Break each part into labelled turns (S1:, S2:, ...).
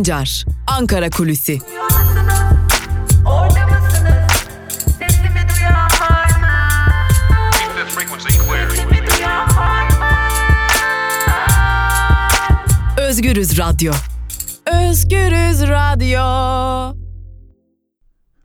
S1: Sancar, Ankara Kulüsi. Özgürüz Radyo. Özgürüz Radyo.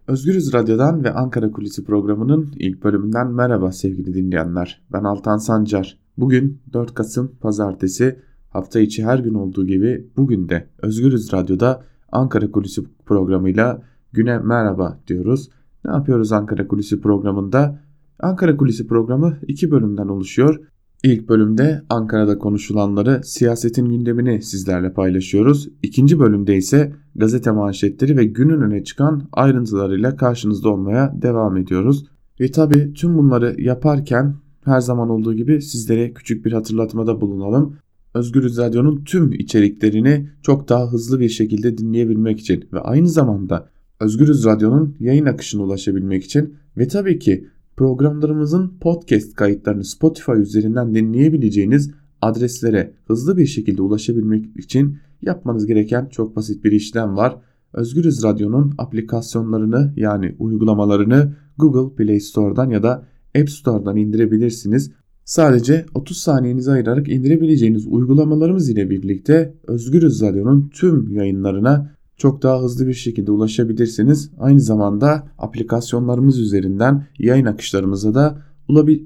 S2: Özgürüz Radyo'dan ve Ankara Kulisi programının ilk bölümünden merhaba sevgili dinleyenler. Ben Altan Sancar. Bugün 4 Kasım Pazartesi hafta içi her gün olduğu gibi bugün de Özgürüz Radyo'da Ankara Kulisi programıyla güne merhaba diyoruz. Ne yapıyoruz Ankara Kulisi programında? Ankara Kulisi programı iki bölümden oluşuyor. İlk bölümde Ankara'da konuşulanları, siyasetin gündemini sizlerle paylaşıyoruz. İkinci bölümde ise gazete manşetleri ve günün öne çıkan ayrıntılarıyla karşınızda olmaya devam ediyoruz. Ve tabi tüm bunları yaparken her zaman olduğu gibi sizlere küçük bir hatırlatmada bulunalım. Özgürüz Radyo'nun tüm içeriklerini çok daha hızlı bir şekilde dinleyebilmek için ve aynı zamanda Özgürüz Radyo'nun yayın akışına ulaşabilmek için ve tabii ki programlarımızın podcast kayıtlarını Spotify üzerinden dinleyebileceğiniz adreslere hızlı bir şekilde ulaşabilmek için yapmanız gereken çok basit bir işlem var. Özgürüz Radyo'nun aplikasyonlarını yani uygulamalarını Google Play Store'dan ya da App Store'dan indirebilirsiniz. Sadece 30 saniyenizi ayırarak indirebileceğiniz uygulamalarımız ile birlikte Özgürüz Radyo'nun tüm yayınlarına çok daha hızlı bir şekilde ulaşabilirsiniz. Aynı zamanda aplikasyonlarımız üzerinden yayın akışlarımıza da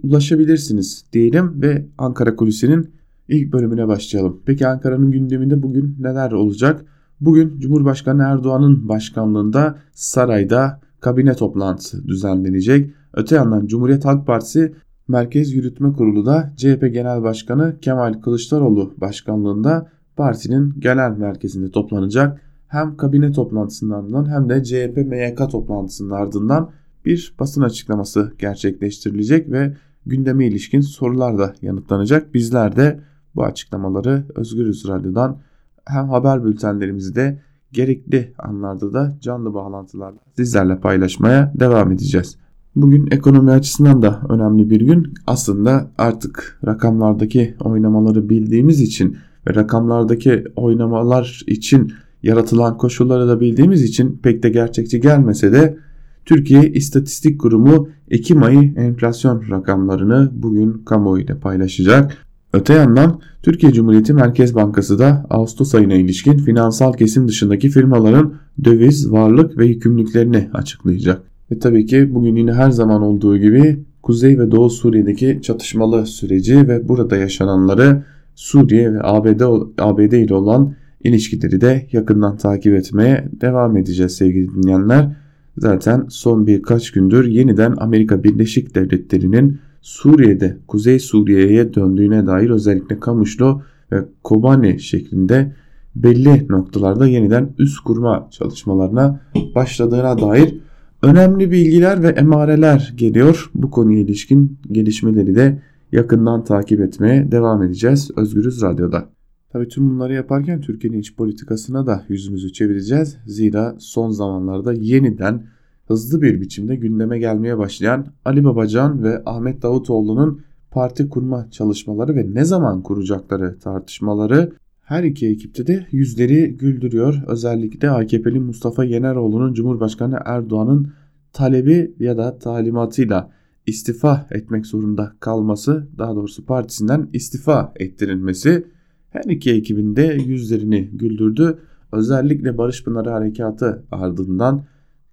S2: ulaşabilirsiniz diyelim ve Ankara Kulisi'nin ilk bölümüne başlayalım. Peki Ankara'nın gündeminde bugün neler olacak? Bugün Cumhurbaşkanı Erdoğan'ın başkanlığında sarayda kabine toplantısı düzenlenecek. Öte yandan Cumhuriyet Halk Partisi Merkez Yürütme Kurulu da CHP Genel Başkanı Kemal Kılıçdaroğlu başkanlığında partinin genel merkezinde toplanacak hem kabine toplantısının ardından hem de CHP MYK toplantısının ardından bir basın açıklaması gerçekleştirilecek ve gündeme ilişkin sorular da yanıtlanacak. Bizler de bu açıklamaları Özgürüz Radyo'dan hem haber bültenlerimizi de gerekli anlarda da canlı bağlantılarla sizlerle paylaşmaya devam edeceğiz. Bugün ekonomi açısından da önemli bir gün. Aslında artık rakamlardaki oynamaları bildiğimiz için ve rakamlardaki oynamalar için yaratılan koşulları da bildiğimiz için pek de gerçekçi gelmese de Türkiye İstatistik Kurumu Ekim ayı enflasyon rakamlarını bugün kamuoyuyla paylaşacak. Öte yandan Türkiye Cumhuriyeti Merkez Bankası da Ağustos ayına ilişkin finansal kesim dışındaki firmaların döviz, varlık ve yükümlülüklerini açıklayacak. Ve tabii ki bugün yine her zaman olduğu gibi Kuzey ve Doğu Suriye'deki çatışmalı süreci ve burada yaşananları Suriye ve ABD, ABD ile olan ilişkileri de yakından takip etmeye devam edeceğiz sevgili dinleyenler. Zaten son birkaç gündür yeniden Amerika Birleşik Devletleri'nin Suriye'de Kuzey Suriye'ye döndüğüne dair özellikle Kamışlo ve Kobani şeklinde belli noktalarda yeniden üst kurma çalışmalarına başladığına dair önemli bilgiler ve emareler geliyor. Bu konuya ilişkin gelişmeleri de yakından takip etmeye devam edeceğiz Özgürüz Radyo'da. Tabi tüm bunları yaparken Türkiye'nin iç politikasına da yüzümüzü çevireceğiz. Zira son zamanlarda yeniden hızlı bir biçimde gündeme gelmeye başlayan Ali Babacan ve Ahmet Davutoğlu'nun parti kurma çalışmaları ve ne zaman kuracakları tartışmaları her iki ekipte de yüzleri güldürüyor. Özellikle AKP'li Mustafa Yeneroğlu'nun Cumhurbaşkanı Erdoğan'ın talebi ya da talimatıyla istifa etmek zorunda kalması, daha doğrusu partisinden istifa ettirilmesi her iki ekibin de yüzlerini güldürdü. Özellikle Barış Pınarı Harekatı ardından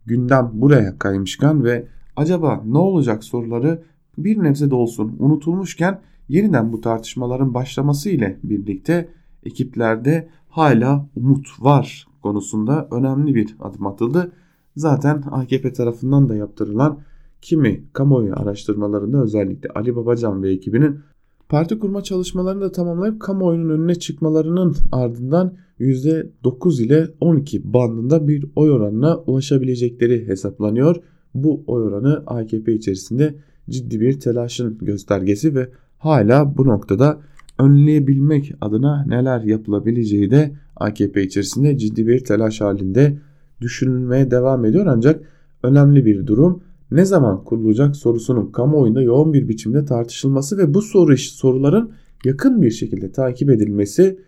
S2: gündem buraya kaymışken ve acaba ne olacak soruları bir nebze de olsun unutulmuşken yeniden bu tartışmaların başlaması ile birlikte ekiplerde hala umut var konusunda önemli bir adım atıldı. Zaten AKP tarafından da yaptırılan kimi kamuoyu araştırmalarında özellikle Ali Babacan ve ekibinin Parti kurma çalışmalarını da tamamlayıp kamuoyunun önüne çıkmalarının ardından %9 ile 12 bandında bir oy oranına ulaşabilecekleri hesaplanıyor. Bu oy oranı AKP içerisinde ciddi bir telaşın göstergesi ve hala bu noktada önleyebilmek adına neler yapılabileceği de AKP içerisinde ciddi bir telaş halinde düşünülmeye devam ediyor ancak önemli bir durum ne zaman kurulacak sorusunun kamuoyunda yoğun bir biçimde tartışılması ve bu soru soruların yakın bir şekilde takip edilmesi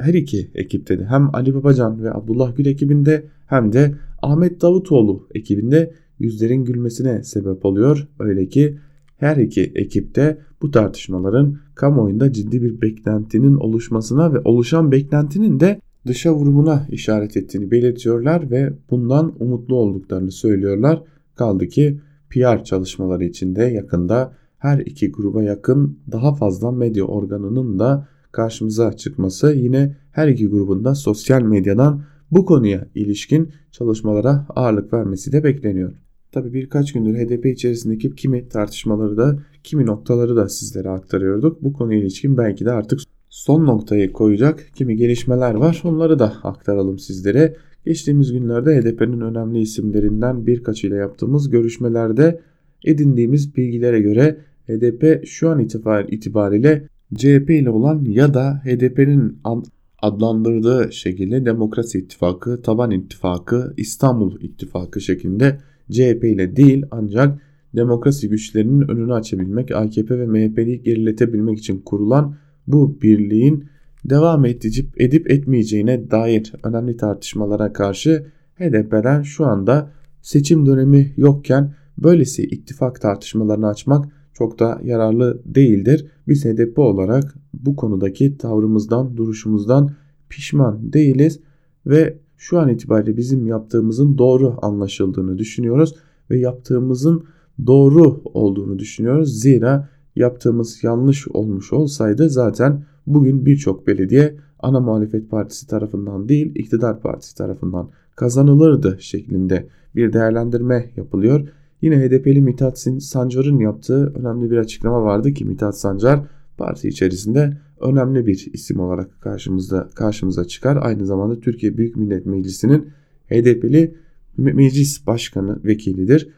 S2: her iki ekipte de hem Ali Babacan ve Abdullah Gül ekibinde hem de Ahmet Davutoğlu ekibinde yüzlerin gülmesine sebep oluyor. Öyle ki her iki ekipte bu tartışmaların kamuoyunda ciddi bir beklentinin oluşmasına ve oluşan beklentinin de dışa vurumuna işaret ettiğini belirtiyorlar ve bundan umutlu olduklarını söylüyorlar. Kaldı ki PR çalışmaları içinde yakında her iki gruba yakın daha fazla medya organının da karşımıza çıkması yine her iki grubun da sosyal medyadan bu konuya ilişkin çalışmalara ağırlık vermesi de bekleniyor. Tabi birkaç gündür HDP içerisindeki kimi tartışmaları da kimi noktaları da sizlere aktarıyorduk. Bu konuya ilişkin belki de artık son noktayı koyacak kimi gelişmeler var. Onları da aktaralım sizlere. Geçtiğimiz günlerde HDP'nin önemli isimlerinden birkaçıyla yaptığımız görüşmelerde edindiğimiz bilgilere göre HDP şu an itibariyle CHP ile olan ya da HDP'nin adlandırdığı şekilde Demokrasi İttifakı, Taban İttifakı, İstanbul İttifakı şeklinde CHP ile değil ancak demokrasi güçlerinin önünü açabilmek, AKP ve MHP'yi geriletebilmek için kurulan bu birliğin devam edip, edip etmeyeceğine dair önemli tartışmalara karşı HDP'den şu anda seçim dönemi yokken böylesi ittifak tartışmalarını açmak çok da yararlı değildir. Biz HDP olarak bu konudaki tavrımızdan, duruşumuzdan pişman değiliz ve şu an itibariyle bizim yaptığımızın doğru anlaşıldığını düşünüyoruz ve yaptığımızın doğru olduğunu düşünüyoruz. Zira yaptığımız yanlış olmuş olsaydı zaten bugün birçok belediye ana muhalefet partisi tarafından değil iktidar partisi tarafından kazanılırdı şeklinde bir değerlendirme yapılıyor. Yine HDP'li Mithat Sancar'ın yaptığı önemli bir açıklama vardı ki Mithat Sancar parti içerisinde önemli bir isim olarak karşımızda karşımıza çıkar. Aynı zamanda Türkiye Büyük Millet Meclisi'nin HDP'li meclis başkanı vekilidir.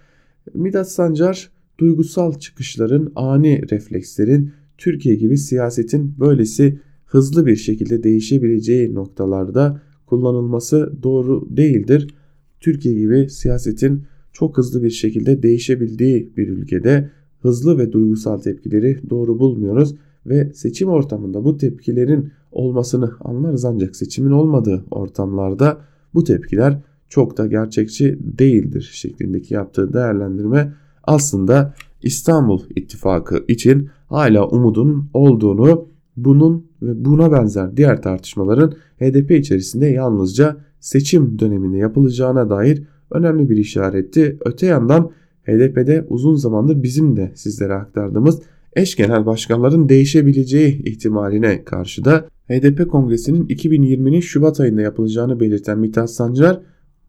S2: Mithat Sancar duygusal çıkışların, ani reflekslerin Türkiye gibi siyasetin böylesi hızlı bir şekilde değişebileceği noktalarda kullanılması doğru değildir. Türkiye gibi siyasetin çok hızlı bir şekilde değişebildiği bir ülkede hızlı ve duygusal tepkileri doğru bulmuyoruz ve seçim ortamında bu tepkilerin olmasını anlarız ancak seçimin olmadığı ortamlarda bu tepkiler çok da gerçekçi değildir şeklindeki yaptığı değerlendirme aslında İstanbul İttifakı için hala umudun olduğunu bunun ve buna benzer diğer tartışmaların HDP içerisinde yalnızca seçim döneminde yapılacağına dair önemli bir işaretti. Öte yandan HDP'de uzun zamandır bizim de sizlere aktardığımız eş genel başkanların değişebileceği ihtimaline karşı da HDP kongresinin 2020'nin Şubat ayında yapılacağını belirten Mithat Sancar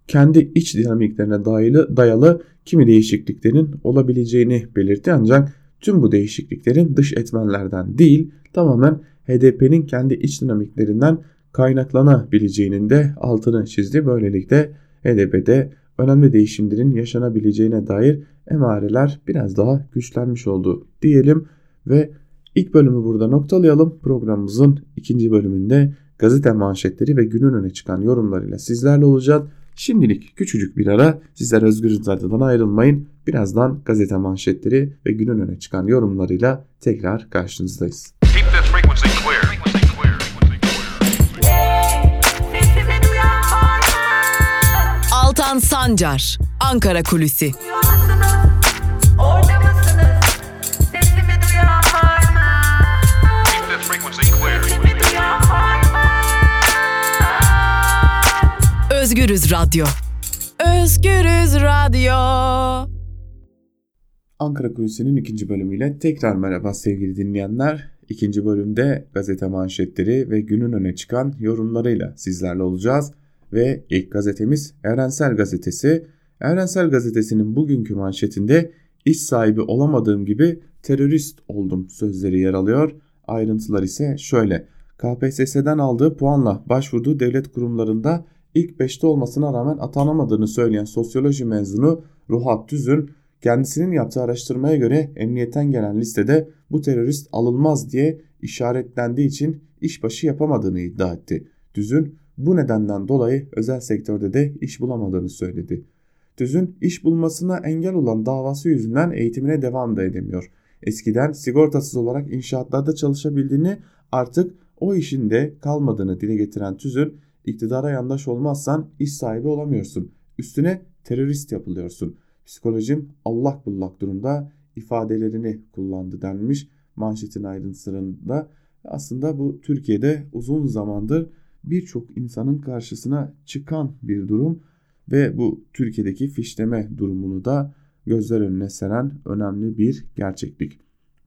S2: kendi iç dinamiklerine dayalı, dayalı kimi değişikliklerin olabileceğini belirtti ancak tüm bu değişikliklerin dış etmenlerden değil tamamen HDP'nin kendi iç dinamiklerinden kaynaklanabileceğinin de altını çizdi. Böylelikle HDP'de önemli değişimlerin yaşanabileceğine dair emareler biraz daha güçlenmiş oldu diyelim ve ilk bölümü burada noktalayalım. Programımızın ikinci bölümünde gazete manşetleri ve günün öne çıkan yorumlarıyla sizlerle olacağız. Şimdilik küçücük bir ara sizler Özgür Radyo'dan ayrılmayın. Birazdan gazete manşetleri ve günün öne çıkan yorumlarıyla tekrar karşınızdayız.
S1: Altan Sancar, Ankara Kulüsi. Özgürüz Radyo. Özgürüz Radyo.
S2: Ankara Kulisi'nin ikinci bölümüyle tekrar merhaba sevgili dinleyenler. İkinci bölümde gazete manşetleri ve günün öne çıkan yorumlarıyla sizlerle olacağız. Ve ilk gazetemiz Evrensel Gazetesi. Evrensel Gazetesi'nin bugünkü manşetinde iş sahibi olamadığım gibi terörist oldum sözleri yer alıyor. Ayrıntılar ise şöyle. KPSS'den aldığı puanla başvurduğu devlet kurumlarında ilk 5'te olmasına rağmen atanamadığını söyleyen sosyoloji mezunu Ruhat Düzün kendisinin yaptığı araştırmaya göre emniyetten gelen listede bu terörist alınmaz diye işaretlendiği için işbaşı yapamadığını iddia etti. Düzün bu nedenden dolayı özel sektörde de iş bulamadığını söyledi. Düzün iş bulmasına engel olan davası yüzünden eğitimine devam da edemiyor. Eskiden sigortasız olarak inşaatlarda çalışabildiğini artık o işin de kalmadığını dile getiren Tüzün iktidara yandaş olmazsan iş sahibi olamıyorsun. Üstüne terörist yapılıyorsun. Psikolojim allak bullak durumda ifadelerini kullandı denmiş manşetin ayrıntılarında. Aslında bu Türkiye'de uzun zamandır birçok insanın karşısına çıkan bir durum ve bu Türkiye'deki fişleme durumunu da gözler önüne seren önemli bir gerçeklik.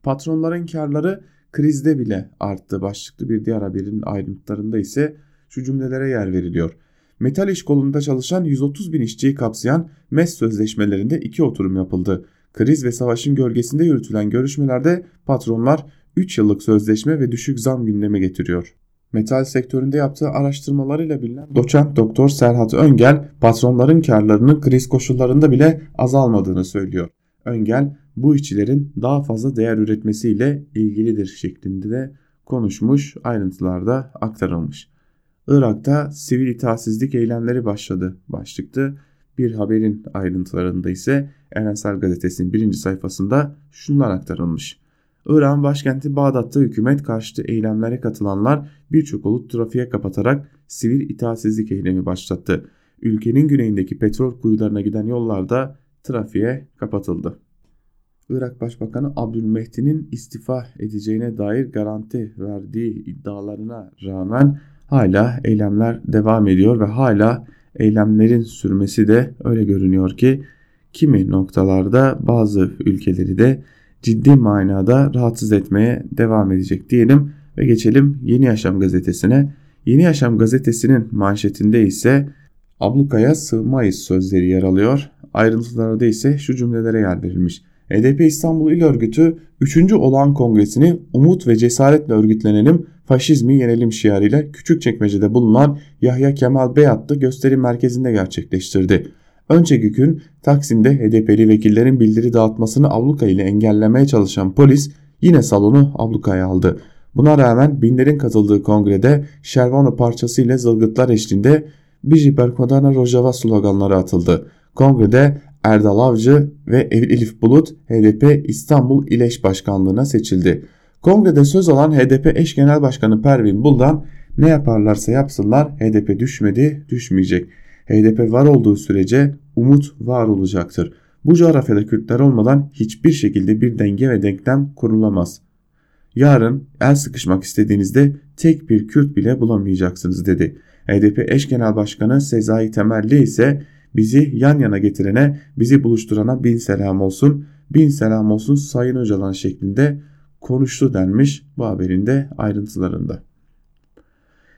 S2: Patronların karları krizde bile arttı başlıklı bir diğer haberin ayrıntılarında ise şu cümlelere yer veriliyor. Metal iş kolunda çalışan 130 bin işçiyi kapsayan MES sözleşmelerinde iki oturum yapıldı. Kriz ve savaşın gölgesinde yürütülen görüşmelerde patronlar 3 yıllık sözleşme ve düşük zam gündeme getiriyor. Metal sektöründe yaptığı araştırmalarıyla bilinen doçent doktor Serhat Öngel patronların karlarının kriz koşullarında bile azalmadığını söylüyor. Öngel bu işçilerin daha fazla değer üretmesiyle ilgilidir şeklinde de konuşmuş ayrıntılarda aktarılmış. Irak'ta sivil itaatsizlik eylemleri başladı başlıktı. Bir haberin ayrıntılarında ise Evrensel Gazetesi'nin birinci sayfasında şunlar aktarılmış. Irak'ın başkenti Bağdat'ta hükümet karşıtı eylemlere katılanlar birçok olup trafiğe kapatarak sivil itaatsizlik eylemi başlattı. Ülkenin güneyindeki petrol kuyularına giden yollarda trafiğe kapatıldı. Irak Başbakanı Abdülmehdi'nin istifa edeceğine dair garanti verdiği iddialarına rağmen hala eylemler devam ediyor ve hala eylemlerin sürmesi de öyle görünüyor ki kimi noktalarda bazı ülkeleri de ciddi manada rahatsız etmeye devam edecek diyelim ve geçelim Yeni Yaşam gazetesine. Yeni Yaşam gazetesinin manşetinde ise ablukaya sığmayız sözleri yer alıyor. Ayrıntılarda ise şu cümlelere yer verilmiş. HDP İstanbul İl Örgütü 3. olan kongresini umut ve cesaretle örgütlenelim, faşizmi yenelim şiarıyla Küçükçekmece'de bulunan Yahya Kemal Bey adlı gösteri merkezinde gerçekleştirdi. Önceki gün Taksim'de HDP'li vekillerin bildiri dağıtmasını abluka ile engellemeye çalışan polis yine salonu ablukaya aldı. Buna rağmen binlerin katıldığı kongrede Şervano parçası ile zılgıtlar eşliğinde Biji Perkodana Rojava sloganları atıldı. Kongrede Erdal Avcı ve Elif Bulut HDP İstanbul İleş Başkanlığı'na seçildi. Kongrede söz alan HDP eş genel başkanı Pervin Buldan ne yaparlarsa yapsınlar HDP düşmedi düşmeyecek. HDP var olduğu sürece umut var olacaktır. Bu coğrafyada Kürtler olmadan hiçbir şekilde bir denge ve denklem kurulamaz. Yarın el sıkışmak istediğinizde tek bir Kürt bile bulamayacaksınız dedi. HDP eş genel başkanı Sezai Temelli ise bizi yan yana getirene, bizi buluşturana bin selam olsun, bin selam olsun Sayın Öcalan şeklinde konuştu denmiş bu haberin de ayrıntılarında.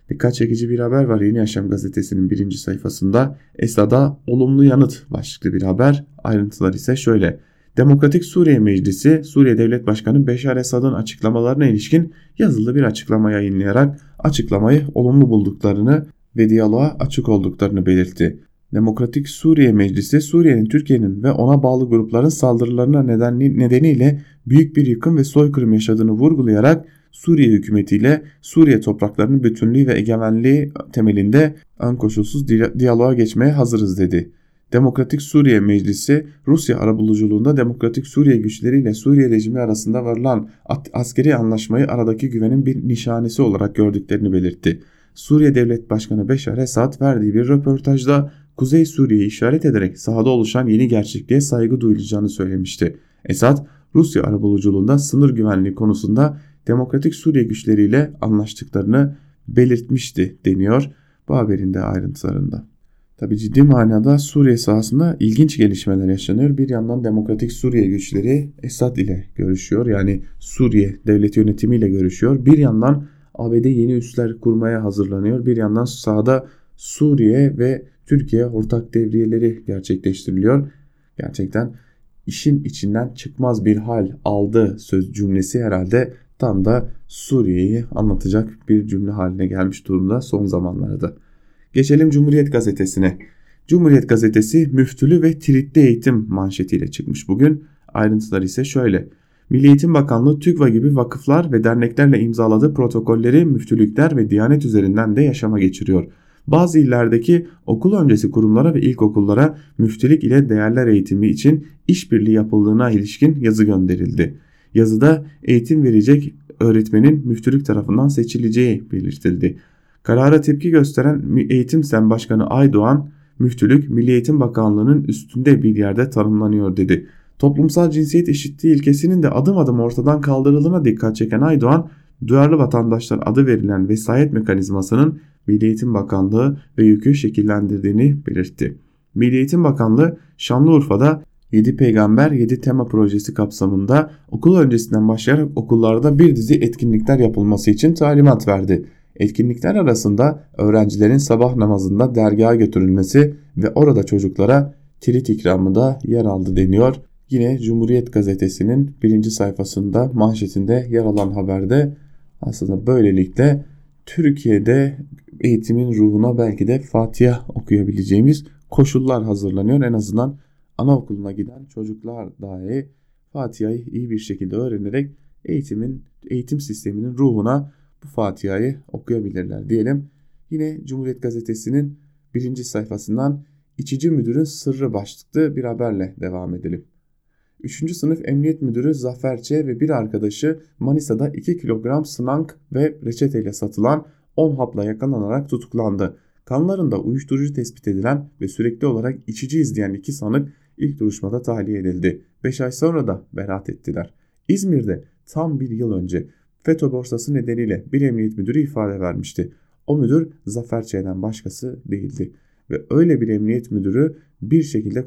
S2: Dikkat çekici bir haber var Yeni Yaşam gazetesinin birinci sayfasında. Esad'a olumlu yanıt başlıklı bir haber. Ayrıntılar ise şöyle. Demokratik Suriye Meclisi Suriye Devlet Başkanı Beşar Esad'ın açıklamalarına ilişkin yazılı bir açıklama yayınlayarak açıklamayı olumlu bulduklarını ve diyaloğa açık olduklarını belirtti. Demokratik Suriye Meclisi Suriye'nin Türkiye'nin ve ona bağlı grupların saldırılarına nedeniyle büyük bir yıkım ve soykırım yaşadığını vurgulayarak Suriye hükümetiyle Suriye topraklarının bütünlüğü ve egemenliği temelinde ön koşulsuz diyaloğa geçmeye hazırız dedi. Demokratik Suriye Meclisi Rusya arabuluculuğunda Demokratik Suriye güçleriyle Suriye rejimi arasında varılan askeri anlaşmayı aradaki güvenin bir nişanesi olarak gördüklerini belirtti. Suriye Devlet Başkanı Beşar Esad verdiği bir röportajda Kuzey Suriye'yi işaret ederek sahada oluşan yeni gerçekliğe saygı duyulacağını söylemişti. Esad, Rusya arabuluculuğunda sınır güvenliği konusunda Demokratik Suriye güçleriyle anlaştıklarını belirtmişti deniyor bu haberin de ayrıntılarında. Tabi ciddi manada Suriye sahasında ilginç gelişmeler yaşanıyor. Bir yandan Demokratik Suriye güçleri Esad ile görüşüyor. Yani Suriye devlet yönetimiyle görüşüyor. Bir yandan ABD yeni üsler kurmaya hazırlanıyor. Bir yandan sahada Suriye ve Türkiye ortak devriyeleri gerçekleştiriliyor. Gerçekten işin içinden çıkmaz bir hal aldı söz cümlesi herhalde tam da Suriye'yi anlatacak bir cümle haline gelmiş durumda son zamanlarda. Geçelim Cumhuriyet Gazetesi'ne. Cumhuriyet Gazetesi müftülü ve tritli eğitim manşetiyle çıkmış bugün. Ayrıntılar ise şöyle. Milli Eğitim Bakanlığı TÜGVA gibi vakıflar ve derneklerle imzaladığı protokolleri müftülükler ve diyanet üzerinden de yaşama geçiriyor. Bazı illerdeki okul öncesi kurumlara ve ilkokullara müftülük ile değerler eğitimi için işbirliği yapıldığına ilişkin yazı gönderildi. Yazıda eğitim verecek öğretmenin müftülük tarafından seçileceği belirtildi. Karara tepki gösteren Eğitim Sen Başkanı Aydoğan, müftülük Milli Eğitim Bakanlığı'nın üstünde bir yerde tanımlanıyor dedi. Toplumsal cinsiyet eşitliği ilkesinin de adım adım ortadan kaldırıldığına dikkat çeken Aydoğan, duyarlı vatandaşlar adı verilen vesayet mekanizmasının Milli Eğitim Bakanlığı ve yükü şekillendirdiğini belirtti. Milli Eğitim Bakanlığı Şanlıurfa'da 7 Peygamber 7 Tema projesi kapsamında okul öncesinden başlayarak okullarda bir dizi etkinlikler yapılması için talimat verdi. Etkinlikler arasında öğrencilerin sabah namazında dergaha götürülmesi ve orada çocuklara tirit ikramı da yer aldı deniyor. Yine Cumhuriyet Gazetesi'nin birinci sayfasında manşetinde yer alan haberde aslında böylelikle Türkiye'de eğitimin ruhuna belki de Fatiha okuyabileceğimiz koşullar hazırlanıyor. En azından anaokuluna giden çocuklar dahi Fatiha'yı iyi bir şekilde öğrenerek eğitimin eğitim sisteminin ruhuna bu Fatiha'yı okuyabilirler diyelim. Yine Cumhuriyet Gazetesi'nin birinci sayfasından içici müdürün sırrı başlıklı bir haberle devam edelim. 3. sınıf emniyet müdürü Zafer Ç. ve bir arkadaşı Manisa'da 2 kilogram sınank ve reçeteyle satılan 10 hapla yakalanarak tutuklandı. Kanlarında uyuşturucu tespit edilen ve sürekli olarak içici izleyen iki sanık ilk duruşmada tahliye edildi. 5 ay sonra da beraat ettiler. İzmir'de tam bir yıl önce FETÖ borsası nedeniyle bir emniyet müdürü ifade vermişti. O müdür Zafer Ç'den başkası değildi. Ve öyle bir emniyet müdürü bir şekilde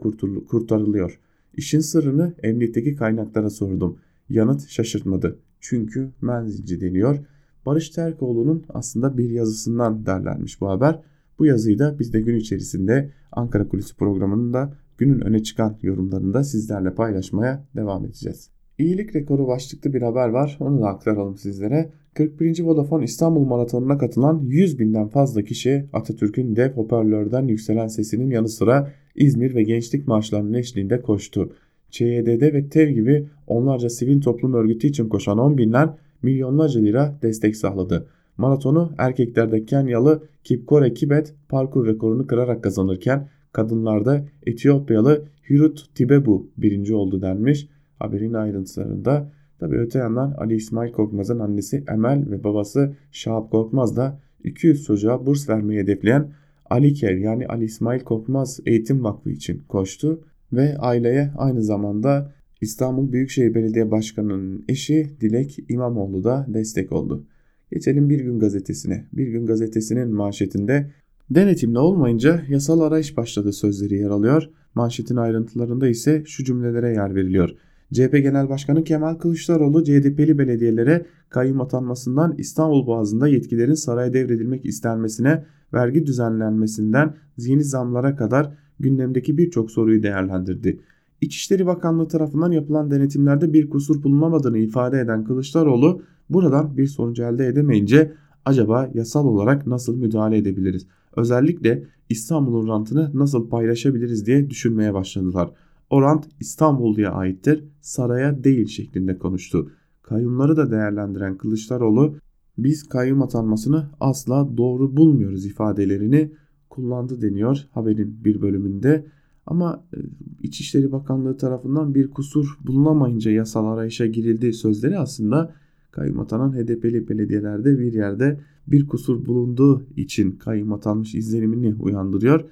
S2: kurtarılıyor. İşin sırrını emniyetteki kaynaklara sordum. Yanıt şaşırtmadı. Çünkü menzilci deniyor. Barış Terkoğlu'nun aslında bir yazısından derlenmiş bu haber. Bu yazıyı da biz de gün içerisinde Ankara Kulisi programının da günün öne çıkan yorumlarında sizlerle paylaşmaya devam edeceğiz. İyilik rekoru başlıklı bir haber var. Onu da aktaralım sizlere. 41. Vodafone İstanbul Maratonu'na katılan 100 binden fazla kişi Atatürk'ün dev hoparlörden yükselen sesinin yanı sıra İzmir ve Gençlik Marşlarının eşliğinde koştu. ÇYDD ve TEV gibi onlarca sivil toplum örgütü için koşan 10 binler milyonlarca lira destek sağladı. Maratonu erkeklerde Kenyalı Kipkore Kibet parkur rekorunu kırarak kazanırken kadınlarda Etiyopyalı Hirut Tibebu birinci oldu denmiş. Haberin ayrıntılarında tabi öte yandan Ali İsmail Korkmaz'ın annesi Emel ve babası Şahap Korkmaz da 200 çocuğa burs vermeyi hedefleyen Ali Kev yani Ali İsmail Korkmaz Eğitim Vakfı için koştu ve aileye aynı zamanda İstanbul Büyükşehir Belediye Başkanı'nın eşi Dilek İmamoğlu da destek oldu. Geçelim Bir Gün Gazetesi'ne. Bir Gün Gazetesi'nin manşetinde denetimli olmayınca yasal arayış başladı sözleri yer alıyor. Manşetin ayrıntılarında ise şu cümlelere yer veriliyor. CHP Genel Başkanı Kemal Kılıçdaroğlu CHP'li belediyelere kayyum atanmasından İstanbul Boğazı'nda yetkilerin saraya devredilmek istenmesine vergi düzenlenmesinden yeni zamlara kadar gündemdeki birçok soruyu değerlendirdi. İçişleri Bakanlığı tarafından yapılan denetimlerde bir kusur bulunamadığını ifade eden Kılıçdaroğlu buradan bir sonuç elde edemeyince acaba yasal olarak nasıl müdahale edebiliriz? Özellikle İstanbul'un rantını nasıl paylaşabiliriz diye düşünmeye başladılar. O rant İstanbul'ya aittir, saraya değil şeklinde konuştu. Kayyumları da değerlendiren Kılıçdaroğlu biz kayyum atanmasını asla doğru bulmuyoruz ifadelerini kullandı deniyor haberin bir bölümünde. Ama e, İçişleri Bakanlığı tarafından bir kusur bulunamayınca yasal arayışa girildi sözleri aslında kayyum atanan HDP'li belediyelerde bir yerde bir kusur bulunduğu için kayyum atanmış izlenimini uyandırıyor.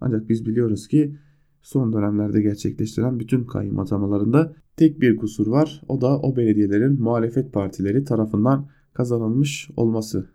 S2: Ancak biz biliyoruz ki son dönemlerde gerçekleştirilen bütün kayyum atamalarında tek bir kusur var. O da o belediyelerin muhalefet partileri tarafından kazanılmış olması.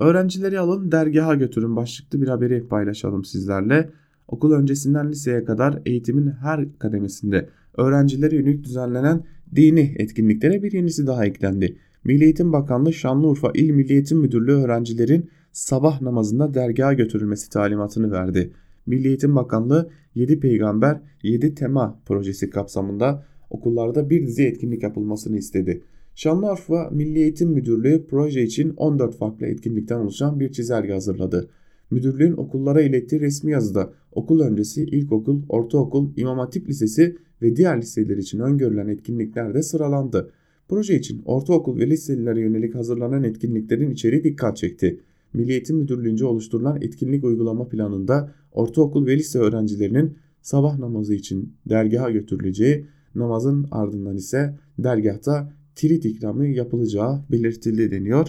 S2: Öğrencileri alın dergaha götürün başlıklı bir haberi paylaşalım sizlerle. Okul öncesinden liseye kadar eğitimin her kademesinde öğrencilere yönelik düzenlenen dini etkinliklere bir yenisi daha eklendi. Milli Eğitim Bakanlığı Şanlıurfa İl Milli Eğitim Müdürlüğü öğrencilerin sabah namazında dergaha götürülmesi talimatını verdi. Milli Eğitim Bakanlığı 7 Peygamber 7 Tema projesi kapsamında okullarda bir dizi etkinlik yapılmasını istedi. Şanlıurfa Milli Eğitim Müdürlüğü proje için 14 farklı etkinlikten oluşan bir çizelge hazırladı. Müdürlüğün okullara ilettiği resmi yazıda okul öncesi ilkokul, ortaokul, imam hatip lisesi ve diğer liseler için öngörülen etkinlikler de sıralandı. Proje için ortaokul ve liselilere yönelik hazırlanan etkinliklerin içeriği dikkat çekti. Milli Eğitim Müdürlüğü'nce oluşturulan etkinlik uygulama planında ortaokul ve lise öğrencilerinin sabah namazı için dergaha götürüleceği, namazın ardından ise dergahta tirit ikramı yapılacağı belirtildi deniyor.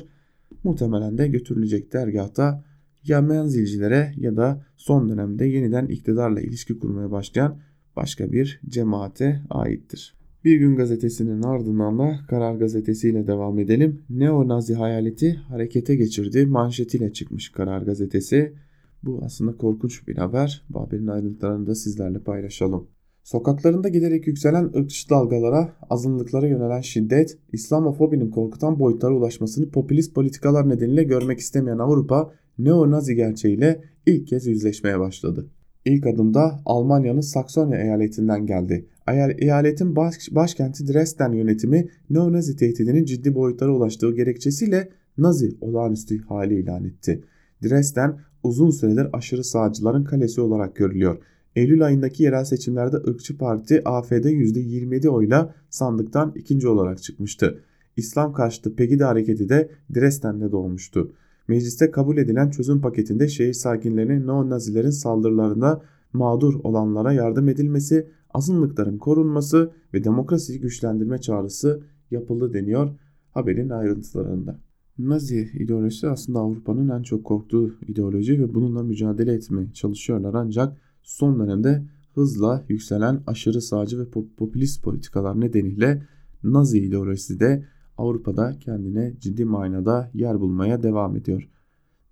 S2: Muhtemelen de götürülecek dergahta ya menzilcilere ya da son dönemde yeniden iktidarla ilişki kurmaya başlayan başka bir cemaate aittir. Bir gün gazetesinin ardından da Karar gazetesiyle devam edelim. Neo-Nazi hayaleti harekete geçirdi manşetiyle çıkmış Karar gazetesi. Bu aslında korkunç bir haber. Bu haberin ayrıntılarını da sizlerle paylaşalım. Sokaklarında giderek yükselen ırkçı dalgalara, azınlıklara yönelen şiddet, İslamofobinin korkutan boyutlara ulaşmasını popülist politikalar nedeniyle görmek istemeyen Avrupa, neo-nazi gerçeğiyle ilk kez yüzleşmeye başladı. İlk adımda Almanya'nın Saksonya eyaletinden geldi. Eyaletin baş, başkenti Dresden yönetimi neo-nazi tehdidinin ciddi boyutlara ulaştığı gerekçesiyle Nazi olağanüstü hali ilan etti. Dresden uzun süredir aşırı sağcıların kalesi olarak görülüyor. Eylül ayındaki yerel seçimlerde ırkçı parti AFD %27 oyla sandıktan ikinci olarak çıkmıştı. İslam karşıtı Pegida hareketi de Dresden'de doğmuştu. Mecliste kabul edilen çözüm paketinde şehir sakinlerinin neo-nazilerin saldırılarında mağdur olanlara yardım edilmesi, azınlıkların korunması ve demokrasiyi güçlendirme çağrısı yapıldı deniyor haberin ayrıntılarında. Nazi ideolojisi aslında Avrupa'nın en çok korktuğu ideoloji ve bununla mücadele etmeye çalışıyorlar ancak son dönemde hızla yükselen aşırı sağcı ve popülist politikalar nedeniyle Nazi ideolojisi de Avrupa'da kendine ciddi manada yer bulmaya devam ediyor.